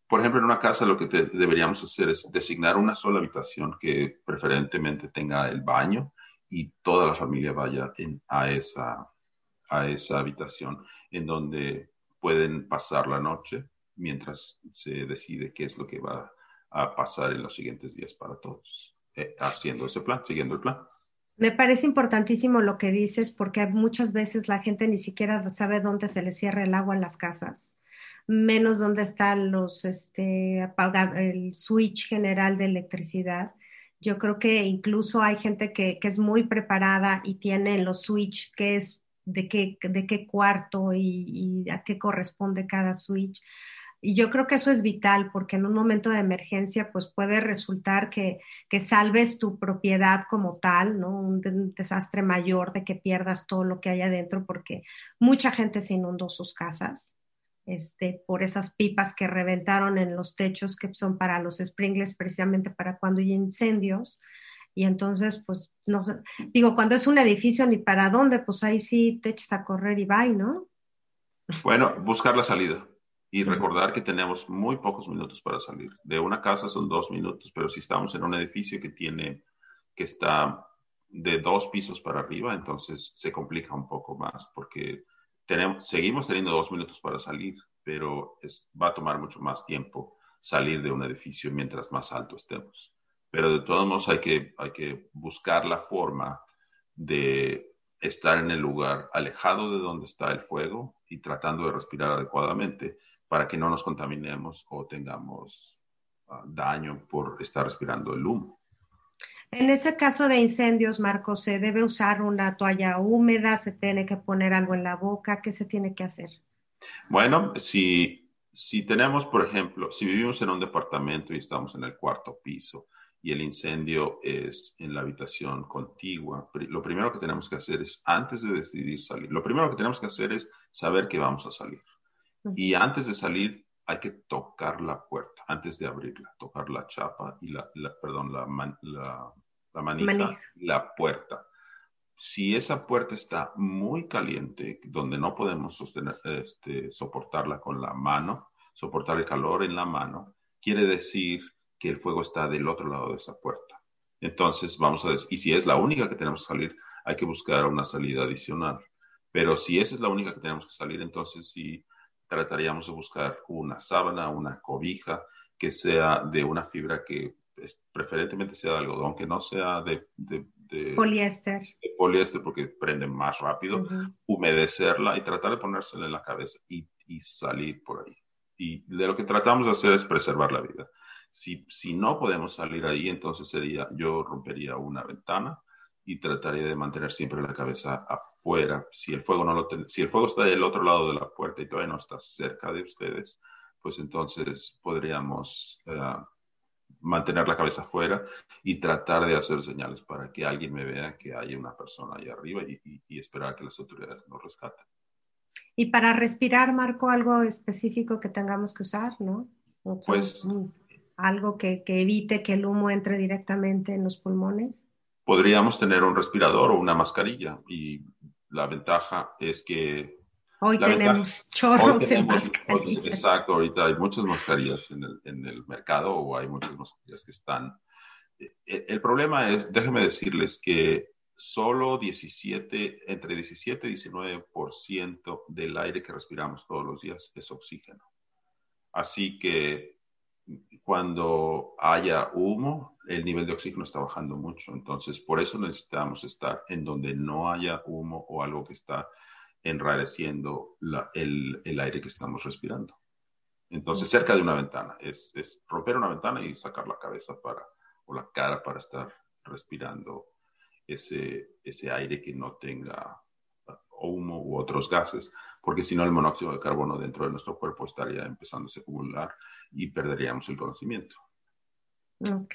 por ejemplo, en una casa lo que deberíamos hacer es designar una sola habitación que preferentemente tenga el baño y toda la familia vaya a, esa, a esa habitación en donde pueden pasar la noche mientras se decide qué es lo que va a pasar en los siguientes días para todos, eh, haciendo ese plan, siguiendo el plan. Me parece importantísimo lo que dices porque muchas veces la gente ni siquiera sabe dónde se le cierra el agua en las casas menos dónde están los, este, el switch general de electricidad. Yo creo que incluso hay gente que, es muy preparada y tiene los switch, que es de qué, de qué cuarto y, a qué corresponde cada switch. Y yo creo que eso es vital porque en un momento de emergencia pues puede resultar que, que salves tu propiedad como tal, ¿no? Un, desastre mayor de que pierdas todo lo que hay adentro porque mucha gente se inundó sus casas este, por esas pipas que reventaron en los techos que son para los sprinklers precisamente para cuando hay incendios. Y entonces, pues, no sé, digo, cuando es un edificio ni para dónde, pues ahí sí te echas a correr y va, ¿no? Bueno, buscar la salida y recordar que tenemos muy pocos minutos para salir. De una casa son dos minutos, pero si estamos en un edificio que tiene, que está de dos pisos para arriba, entonces se complica un poco más porque tenemos, seguimos teniendo dos minutos para salir, pero va a tomar mucho más tiempo salir de un edificio mientras más alto estemos. Pero de todos modos hay que, hay que buscar la forma de estar en el lugar alejado de donde está el fuego y tratando de respirar adecuadamente para que no nos contaminemos o tengamos ah, daño por estar respirando el humo. En ese caso de incendios, Marco, ¿se debe usar una toalla húmeda? ¿Se tiene que poner algo en la boca? ¿Qué se tiene que hacer? Bueno, si, si tenemos, por ejemplo, si vivimos en un departamento y estamos en el cuarto piso y el incendio es en la habitación contigua, lo primero que tenemos que hacer es, antes de decidir salir, lo primero que tenemos que hacer es saber que vamos a salir. Y antes de salir, hay que tocar la puerta, antes de abrirla, tocar la chapa y la, perdón, la, la, la manija, la puerta. Si esa puerta está muy caliente, donde no podemos sostener, este, soportarla con la mano, soportar el calor en la mano, quiere decir que el fuego está del otro lado de esa puerta. Entonces, vamos a decir, y si es la única que tenemos que salir, hay que buscar una salida adicional. Pero si esa es la única que tenemos que salir, entonces sí trataríamos de buscar una sábana, una cobija que sea de una fibra que preferentemente sea de algodón, que no sea de, poliéster. De poliéster porque prende más rápido, humedecerla y tratar de ponérsela en la cabeza y, salir por ahí. Y de lo que tratamos de hacer es preservar la vida. Si, si no podemos salir ahí, entonces sería, yo rompería una ventana y trataría de mantener siempre la cabeza afuera. Si el fuego no lo si el fuego está del otro lado de la puerta y todavía no está cerca de ustedes, pues entonces podríamos eh, mantener la cabeza afuera y tratar de hacer señales para que alguien me vea que hay una persona ahí arriba y, esperar que las autoridades nos rescaten. Y para respirar, Marco, algo específico que tengamos que usar, ¿no? Pues algo que, que evite que el humo entre directamente en los pulmones podríamos tener un respirador o una mascarilla y la ventaja es que... Hoy tenemos chorros de mascarillas. Exacto, ahorita hay muchas mascarillas en el, en el mercado o hay muchas mascarillas que están... El, e, el problema es, déjenme decirles que solo 17, entre 17 y 19% del aire que respiramos todos los días es oxígeno. Así que cuando haya humo, el nivel de oxígeno está bajando mucho. Entonces, por eso necesitamos estar en donde no haya humo o algo que está enrareciendo el, aire que estamos respirando. Entonces, cerca de una ventana, es, romper una ventana y sacar la cabeza para, o la cara para estar respirando ese, ese aire que no tenga humo u otros gases, porque si no el monóxido de carbono dentro de nuestro cuerpo estaría empezando a acumular y perderíamos el conocimiento. Ok.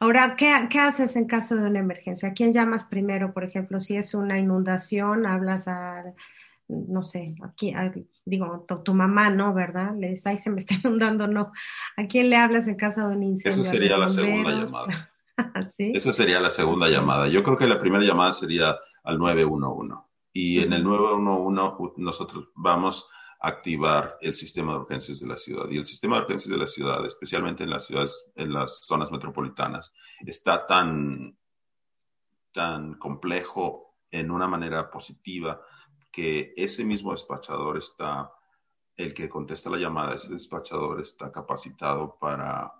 Ahora, ¿qué, haces en caso de una emergencia? ¿A quién llamas primero? Por ejemplo, si es una inundación, hablas a, no sé, aquí, digo, tu, mamá, ¿no? ¿Verdad? Le dices, ay, se me está <laughs> inundando, no. ¿A quién le hablas en caso de un incendio? Esa sería la segunda llamada. <laughs> ¿Sí? Esa sería la segunda llamada. Yo creo que la primera llamada sería al 911. Y en el 911 nosotros vamos activar el sistema de urgencias de la ciudad. Y el sistema de urgencias de la ciudad, especialmente en las ciudades, en las zonas metropolitanas, está tan, tan complejo en una manera positiva que ese mismo despachador está, el que contesta la llamada, ese despachador está capacitado para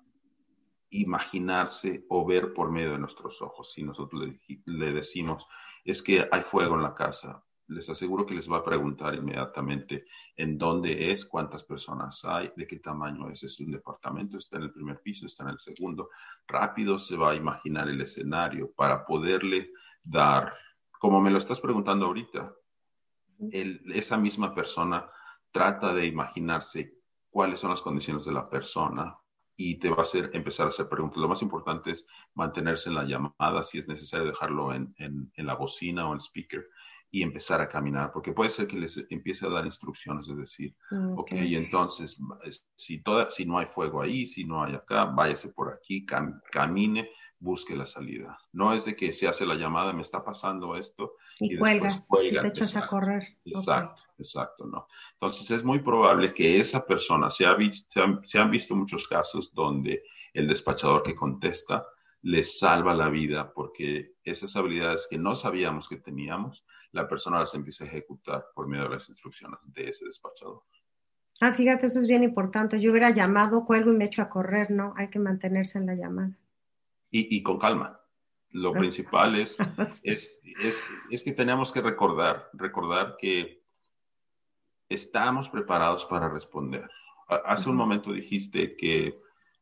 imaginarse o ver por medio de nuestros ojos. Si nosotros le decimos, es que hay fuego en la casa, les aseguro que les va a preguntar inmediatamente en dónde es, cuántas personas hay, de qué tamaño es. Es un departamento, está en el primer piso, está en el segundo. Rápido se va a imaginar el escenario para poderle dar, como me lo estás preguntando ahorita, esa misma persona trata de imaginarse cuáles son las condiciones de la persona y te va a hacer empezar a hacer preguntas. Lo más importante es mantenerse en la llamada, si es necesario dejarlo en, en, en la bocina o en el speaker y empezar a caminar, porque puede ser que les empiece a dar instrucciones, es decir, ok, okay entonces, si, toda, si no hay fuego ahí, si no hay acá, váyase por aquí, camine, busque la salida. No es de que se hace la llamada, me está pasando esto, y, cuelgas, y te echas a correr. Exacto, exacto, ¿no? Entonces es muy probable que esa persona, se, ha visto, se han visto muchos casos donde el despachador que contesta les salva la vida porque esas habilidades que no sabíamos que teníamos, la persona las empieza a ejecutar por medio de las instrucciones de ese despachador. Ah, fíjate, eso es bien importante. Yo hubiera llamado, cuelgo y me echo a correr, ¿no? Hay que mantenerse en la llamada. Y, y con calma. Lo <laughs> principal es, es, es, es, que tenemos que recordar, recordar que estamos preparados para responder. Hace un momento dijiste que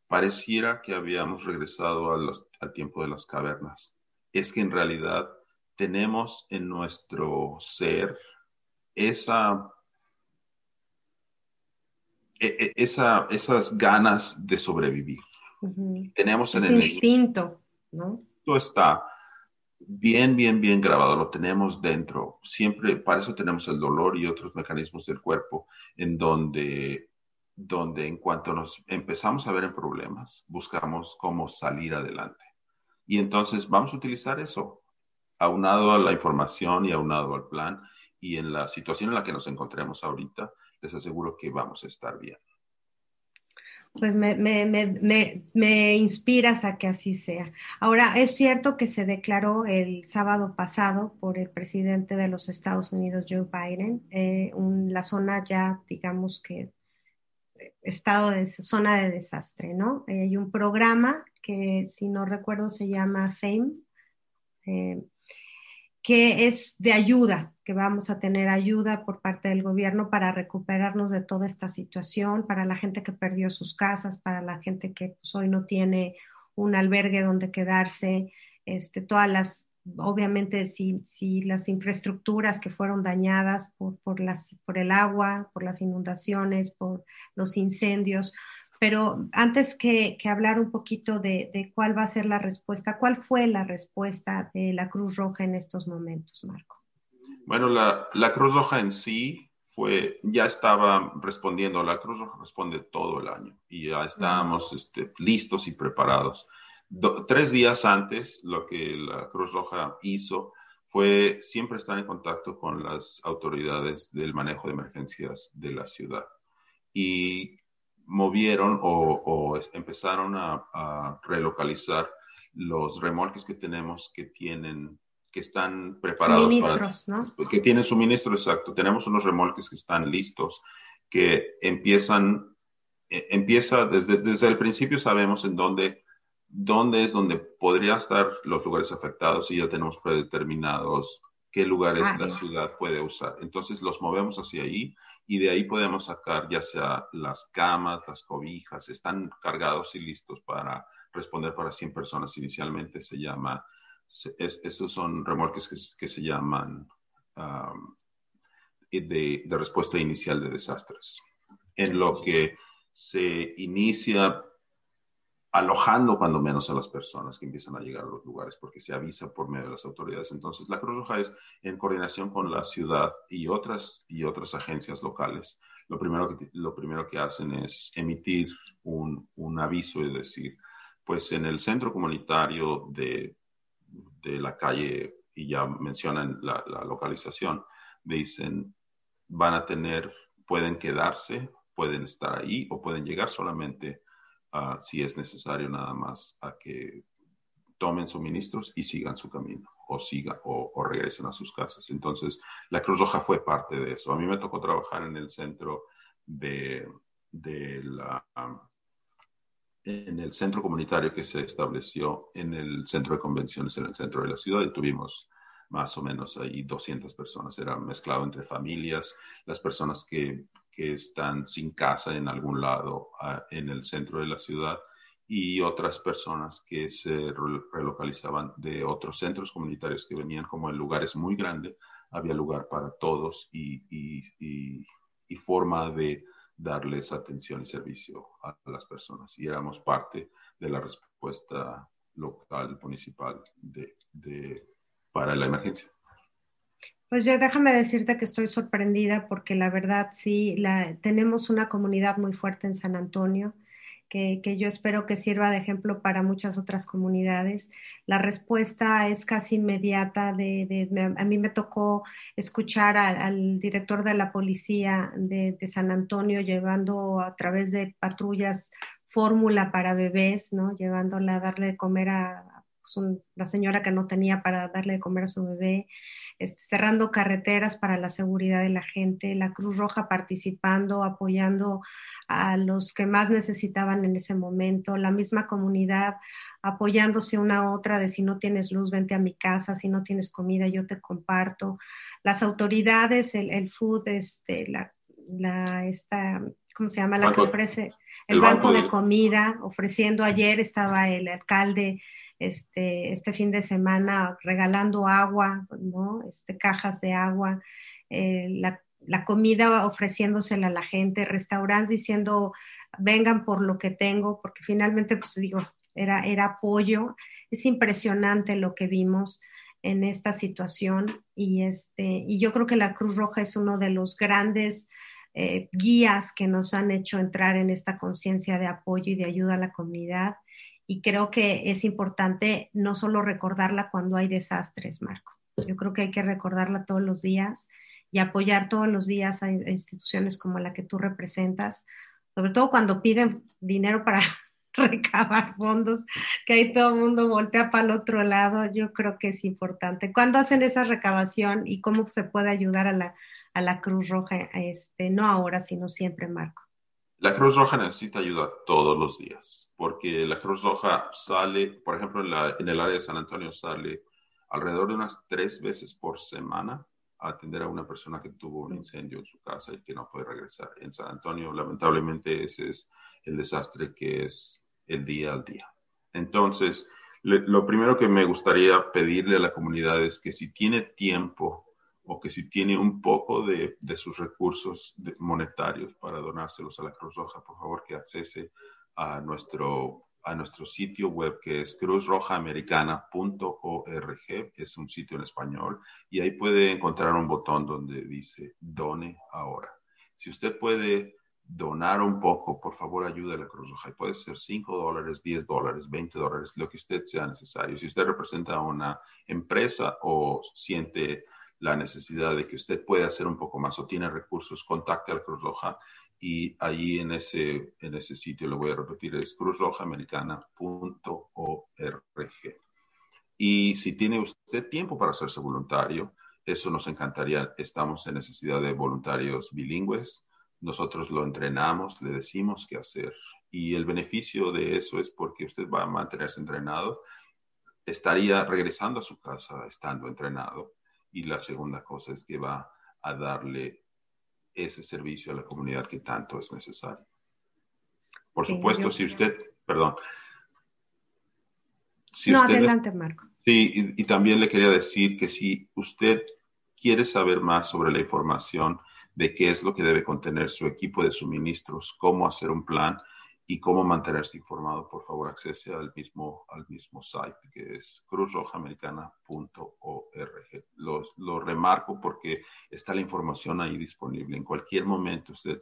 pareciera que habíamos regresado al tiempo de las cavernas. Es que en realidad tenemos en nuestro ser esa, e, e, esa esas ganas de sobrevivir. Tenemos en el instinto, ¿no? Todo está bien, bien, bien grabado, lo tenemos dentro. Siempre, para eso tenemos el dolor y otros mecanismos del cuerpo en donde donde en cuanto nos empezamos a ver en problemas, buscamos cómo salir adelante. Y entonces vamos a utilizar eso, aunado a la información y aunado al plan, y en la situación en la que nos encontremos ahorita, les aseguro que vamos a estar bien. Pues me, me, me, me, inspiras a que así sea. Ahora, es cierto que se declaró el sábado pasado por el presidente de los Estados Unidos, Joe Biden, eh, la zona ya, digamos que estado de zona de desastre, ¿no? Eh, hay un programa que, si no recuerdo, se llama FAME, eh, que es de ayuda, que vamos a tener ayuda por parte del gobierno para recuperarnos de toda esta situación, para la gente que perdió sus casas, para la gente que pues, hoy no tiene un albergue donde quedarse, este, todas las obviamente si, si, las infraestructuras que fueron dañadas por, por, las, por el agua, por las inundaciones, por los incendios. Pero antes que, que hablar un poquito de, de, cuál va a ser la respuesta, ¿cuál fue la respuesta de la Cruz Roja en estos momentos, Marco? Bueno, la, la Cruz Roja en sí fue, ya estaba respondiendo, la Cruz Roja responde todo el año y ya estábamos este, listos y preparados tres días antes, lo que la Cruz Roja hizo fue siempre estar en contacto con las autoridades del manejo de emergencias de la ciudad. Y movieron o, empezaron a, relocalizar los remolques que tenemos que tienen que están preparados suministros, ¿no? que tienen suministro exacto. Tenemos unos remolques que están listos, que empiezan, e, empieza desde, desde el principio sabemos en dónde dónde es donde podría estar los lugares afectados y ya tenemos predeterminados qué lugares la ciudad puede usar. Entonces los movemos hacia ahí y de ahí podemos sacar ya sea las camas, las cobijas, están cargados y listos para responder para 100 personas. Inicialmente se llama, estos son remolques que, se llaman de, de respuesta inicial de desastres. En lo que se inicia alojando cuando menos a las personas que empiezan a llegar a los lugares, porque se avisa por medio de las autoridades. Entonces, la Cruz Roja es en coordinación con la ciudad y otras, y otras agencias locales. Lo primero que, lo primero que hacen es emitir un, un aviso y decir, pues en el centro comunitario de, de la calle, y ya mencionan la, la localización, dicen, van a tener, pueden quedarse, pueden estar ahí o pueden llegar solamente si es necesario nada más a que tomen suministros y sigan su camino o sigan o, regresen a sus casas. Entonces, la Cruz Roja fue parte de eso. A mí me tocó trabajar en el centro de, de la en el centro comunitario que se estableció en el centro de convenciones en el centro de la ciudad y tuvimos más o menos ahí 200 personas. Era mezclado entre familias, las personas que que están sin casa en algún lado ah, en el centro de la ciudad y otras personas que se relocalizaban de otros centros comunitarios que venían como en lugares muy grandes. Había lugar para todos y, y, forma de darles atención y servicio a las personas. Y éramos parte de la respuesta local, municipal de, de, para la emergencia. Pues yo déjame decirte que estoy sorprendida porque la verdad sí, la, tenemos una comunidad muy fuerte en San Antonio. Que, que, yo espero que sirva de ejemplo para muchas otras comunidades. La respuesta es casi inmediata. De, de a mí me tocó escuchar al director de la policía de, de, San Antonio llevando a través de patrullas fórmula para bebés, ¿no? Llevándola a darle de comer a, pues la señora que no tenía para darle de comer a su bebé, este, cerrando carreteras para la seguridad de la gente, la Cruz Roja participando, apoyando a los que más necesitaban en ese momento, la misma comunidad apoyándose una a otra de si no tienes luz, vente a mi casa, si no tienes comida, yo te comparto. Las autoridades, el, el food, este, la, la, esta, ¿cómo se llama? La que ofrece el, banco, de... comida, ofreciendo, ayer estaba el alcalde este, este fin de semana regalando agua, ¿no? Este, cajas de agua, eh, la, la, comida ofreciéndosela a la gente, restaurantes diciendo, vengan por lo que tengo, porque finalmente, pues digo, era, era apoyo. Es impresionante lo que vimos en esta situación y, este, y yo creo que la Cruz Roja es uno de los grandes eh, guías que nos han hecho entrar en esta conciencia de apoyo y de ayuda a la comunidad. Y creo que es importante no solo recordarla cuando hay desastres, Marco. Yo creo que hay que recordarla todos los días y apoyar todos los días a instituciones como la que tú representas, sobre todo cuando piden dinero para <laughs> recabar fondos, que ahí todo el mundo voltea para el otro lado, yo creo que es importante. ¿Cuándo hacen esa recabación y cómo se puede ayudar a la, a la Cruz Roja, este, no ahora, sino siempre, Marco? La Cruz Roja necesita ayuda todos los días, porque la Cruz Roja sale, por ejemplo, en, el área de San Antonio sale alrededor de unas tres veces por semana a atender a una persona que tuvo un incendio en su casa y que no puede regresar. En San Antonio, lamentablemente, ese es el desastre que es el día al día. Entonces, lo primero que me gustaría pedirle a la comunidad es que si tiene tiempo o que si tiene un poco de, de sus recursos monetarios para donárselos a la Cruz Roja, por favor que accese a nuestro, a nuestro sitio web que es cruzrojaamericana.org, es un sitio en español, y ahí puede encontrar un botón donde dice Done ahora. Si usted puede donar un poco, por favor ayude a la Cruz Roja. Puede ser 5 dólares, 10 dólares, 20 dólares, lo que usted sea necesario. Si usted representa una empresa o siente la necesidad de que usted pueda hacer un poco más o tiene recursos, contacte a Cruz Roja y allí en ese, en ese sitio, lo voy a repetir, es cruzrojaamericana.org. Y si tiene usted tiempo para hacerse voluntario, eso nos encantaría. Estamos en necesidad de voluntarios bilingües. Nosotros lo entrenamos, le decimos qué hacer. Y el beneficio de eso es porque usted va a mantenerse entrenado, estaría regresando a su casa estando entrenado y la segunda cosa es que va a darle ese servicio a la comunidad que tanto es necesario. Por sí, supuesto, si usted, perdón. Si no, usted adelante, Marco. Sí, y, y, también le quería decir que si usted quiere saber más sobre la información de qué es lo que debe contener su equipo de suministros, cómo hacer un plan, y cómo mantenerse informado, por favor, accese al mismo, al mismo site que es cruzrojaamericana.org. Lo, lo remarco porque está la información ahí disponible. En cualquier momento usted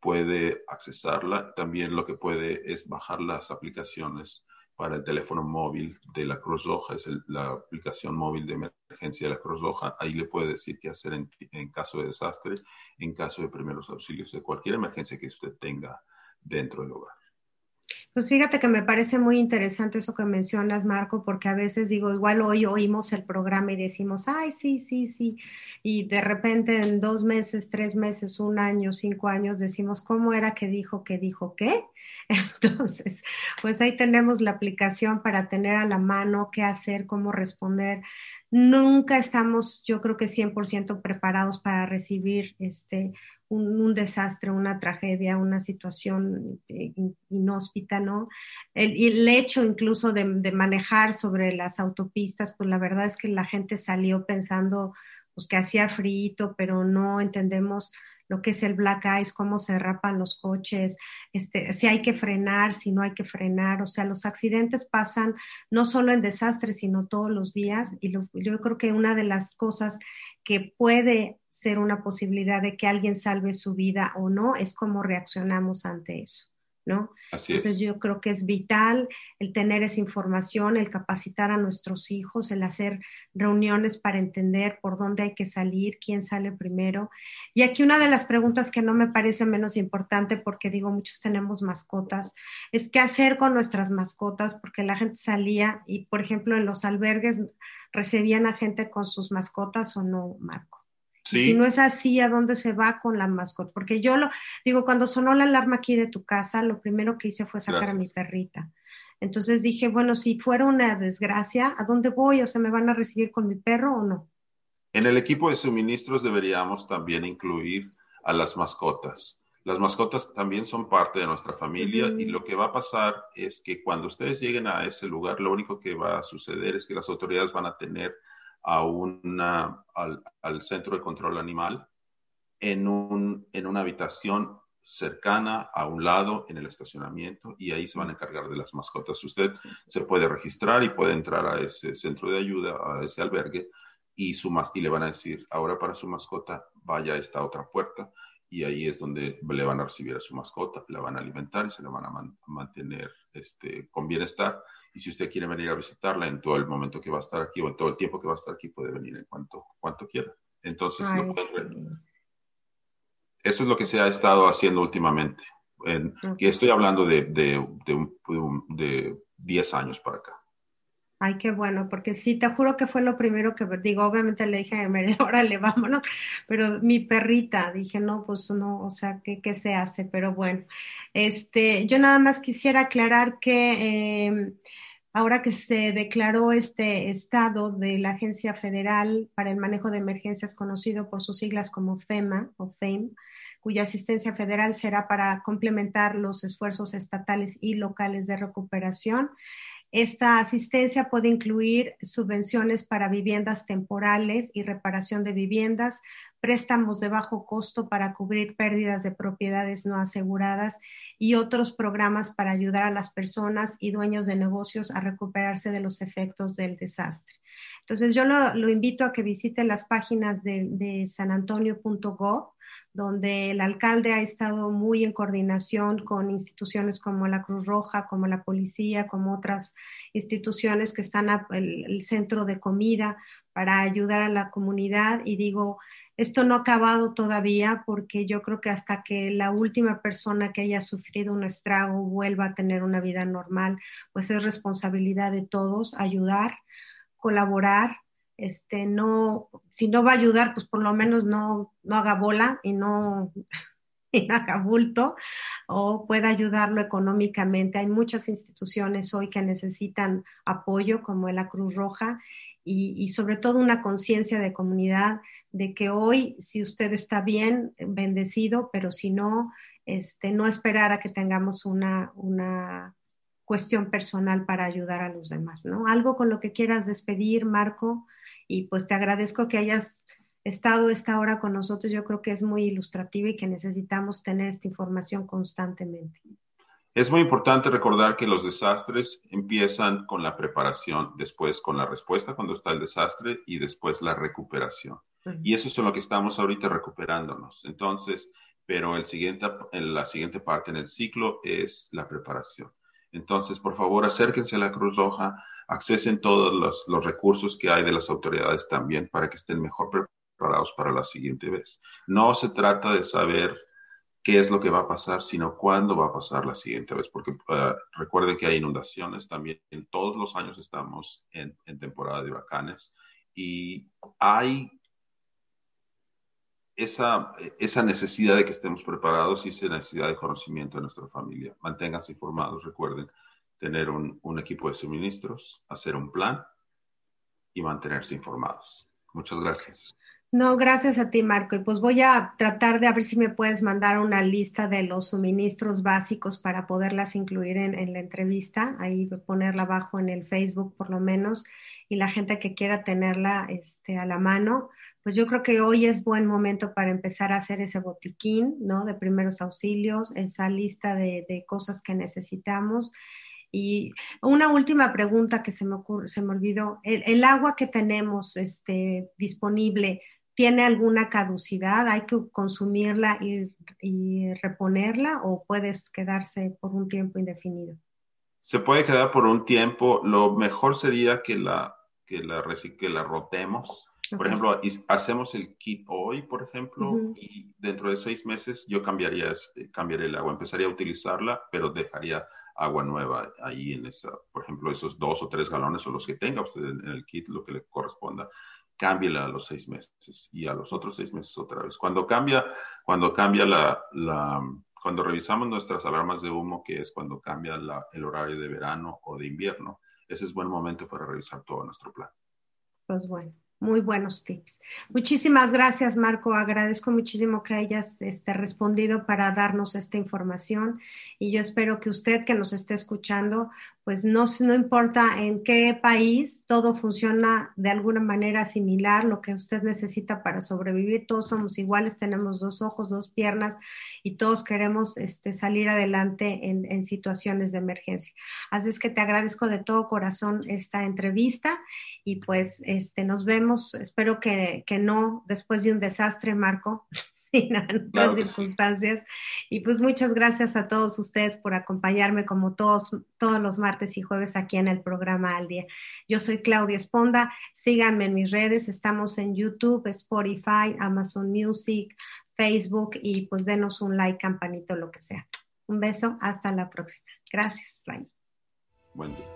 puede accesarla. También lo que puede es bajar las aplicaciones para el teléfono móvil de la Cruz Roja, es el, la aplicación móvil de emergencia de la Cruz Roja. Ahí le puede decir qué hacer en, en caso de desastre, en caso de primeros auxilios, de cualquier emergencia que usted tenga dentro del hogar. Pues fíjate que me parece muy interesante eso que mencionas, Marco, porque a veces digo, igual hoy oímos el programa y decimos, ay, sí, sí, sí, y de repente en dos meses, tres meses, un año, cinco años, decimos, ¿cómo era que dijo que dijo qué? <laughs> Entonces, pues ahí tenemos la aplicación para tener a la mano qué hacer, cómo responder. Nunca estamos, yo creo que 100% preparados para recibir este un, desastre, una tragedia, una situación eh, inhóspita, ¿no? El, el hecho incluso de, de, manejar sobre las autopistas, pues la verdad es que la gente salió pensando pues que hacía frío, pero no entendemos lo que es el black ice, cómo se derrapan los coches, este, si hay que frenar, si no hay que frenar, o sea, los accidentes pasan no solo en desastres, sino todos los días, y yo creo que una de las cosas que puede ser una posibilidad de que alguien salve su vida o no es cómo reaccionamos ante eso. ¿No? Entonces yo creo que es vital el tener esa información, el capacitar a nuestros hijos, el hacer reuniones para entender por dónde hay que salir, quién sale primero. Y aquí una de las preguntas que no me parece menos importante, porque digo, muchos tenemos mascotas, es qué hacer con nuestras mascotas, porque la gente salía y, por ejemplo, en los albergues recibían a gente con sus mascotas o no, Marco. Si no es así, ¿a dónde se va con la mascota? Porque yo lo digo, cuando sonó la alarma aquí de tu casa, lo primero que hice fue sacar a mi perrita. Entonces dije, bueno, si fuera una desgracia, ¿a dónde voy? ¿O se me van a recibir con mi perro o no? En el equipo de suministros deberíamos también incluir a las mascotas. Las mascotas también son parte de nuestra familia y lo que va a pasar es que cuando ustedes lleguen a ese lugar, lo único que va a suceder es que las autoridades van a tener a una, al, centro de control animal en, un, en una habitación cercana a un lado en el estacionamiento y ahí se van a encargar de las mascotas. Usted se puede registrar y puede entrar a ese centro de ayuda, a ese albergue y, su, y le van a decir, ahora para su mascota vaya a esta otra puerta y ahí es donde le van a recibir a su mascota, la van a alimentar y se la van a mantener este, con bienestar y si usted quiere venir a visitarla en todo el momento que va a estar aquí o en todo el tiempo que va a estar aquí, puede venir en cuanto, cuanto quiera. Entonces, Eso es lo que se ha estado haciendo últimamente. En, que estoy hablando de, de, de, 10 años para acá. Ay, qué bueno, porque sí, te juro que fue lo primero que digo, obviamente le dije a Emery, <laughs> órale, vámonos, pero mi perrita, dije, no, pues no, o sea, ¿qué, se hace? Pero bueno, este, yo nada más quisiera aclarar que eh, ahora que se declaró este estado de la Agencia Federal para el Manejo de Emergencias, conocido por sus siglas como FEMA o FAME, cuya asistencia federal será para complementar los esfuerzos estatales y locales de recuperación. Esta asistencia puede incluir subvenciones para viviendas temporales y reparación de viviendas, préstamos de bajo costo para cubrir pérdidas de propiedades no aseguradas y otros programas para ayudar a las personas y dueños de negocios a recuperarse de los efectos del desastre. Entonces, yo lo, invito a que visite las páginas de, de sanantonio.gov donde el alcalde ha estado muy en coordinación con instituciones como la Cruz Roja, como la policía, como otras instituciones que están en el centro de comida para ayudar a la comunidad. Y digo, esto no ha acabado todavía porque yo creo que hasta que la última persona que haya sufrido un estrago vuelva a tener una vida normal, pues es responsabilidad de todos ayudar, colaborar este, no, si no va a ayudar, pues por lo menos no, no haga bola y no, <laughs> y haga bulto o pueda ayudarlo económicamente. Hay muchas instituciones hoy que necesitan apoyo, como la Cruz Roja, y, y sobre todo una conciencia de comunidad de que hoy, si usted está bien, bendecido, pero si no, este, no esperar a que tengamos una, una cuestión personal para ayudar a los demás, ¿no? Algo con lo que quieras despedir, Marco, y pues te agradezco que hayas estado esta hora con nosotros. Yo creo que es muy ilustrativa y que necesitamos tener esta información constantemente. Es muy importante recordar que los desastres empiezan con la preparación, después con la respuesta cuando está el desastre y después la recuperación. Y eso es en lo que estamos ahorita recuperándonos. Entonces, pero el siguiente, en la siguiente parte en el ciclo es la preparación. Entonces, por favor, acérquense a la Cruz Roja, accesen todos los, recursos que hay de las autoridades también para que estén mejor preparados para la siguiente vez. No se trata de saber qué es lo que va a pasar, sino cuándo va a pasar la siguiente vez, porque uh, recuerden que hay inundaciones también, en todos los años estamos en, en temporada de huracanes y hay esa, esa necesidad de que estemos preparados y esa necesidad de conocimiento de nuestra familia. Manténganse informados, recuerden tener un, un equipo de suministros, hacer un plan y mantenerse informados. Muchas gracias. No, gracias a ti, Marco. Y pues voy a tratar de a ver si me puedes mandar una lista de los suministros básicos para poderlas incluir en, en, la entrevista, ahí ponerla abajo en el Facebook por lo menos, y la gente que quiera tenerla este, a la mano, pues yo creo que hoy es buen momento para empezar a hacer ese botiquín, ¿no? De primeros auxilios, esa lista de, de cosas que necesitamos. Y una última pregunta que se me, ocurre, se me olvidó, el, el agua que tenemos este, disponible, ¿tiene alguna caducidad? ¿Hay que consumirla y, reponerla o puedes quedarse por un tiempo indefinido? Se puede quedar por un tiempo. Lo mejor sería que la, que la, que la rotemos. Por ejemplo, hacemos el kit hoy, por ejemplo, y dentro de seis meses yo cambiaría, este, cambiaría el agua, empezaría a utilizarla, pero dejaría agua nueva ahí en esa, por ejemplo, esos dos o tres galones o los que tenga usted en, el kit, lo que le corresponda, cámbiela a los seis meses y a los otros seis meses otra vez. Cuando cambia, cuando cambia la, la cuando revisamos nuestras alarmas de humo, que es cuando cambia la, el horario de verano o de invierno, ese es buen momento para revisar todo nuestro plan. Pues bueno muy buenos tips. Muchísimas gracias, Marco. Agradezco muchísimo que hayas este, respondido para darnos esta información y yo espero que usted que nos esté escuchando pues no, no importa en qué país, todo funciona de alguna manera similar, lo que usted necesita para sobrevivir, todos somos iguales, tenemos dos ojos, dos piernas y todos queremos este, salir adelante en, en situaciones de emergencia. Así es que te agradezco de todo corazón esta entrevista y pues este, nos vemos, espero que, que no después de un desastre, Marco. <laughs> en otras circunstancias. Y pues muchas gracias a todos ustedes por acompañarme como todos, todos los martes y jueves aquí en el programa Al Día. Yo soy Claudia Esponda, síganme en mis redes, estamos en YouTube, Spotify, Amazon Music, Facebook y pues denos un like, campanito, lo que sea. Un beso, hasta la próxima. Gracias, bye. Buen día.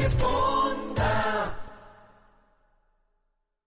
Claudia Esponda.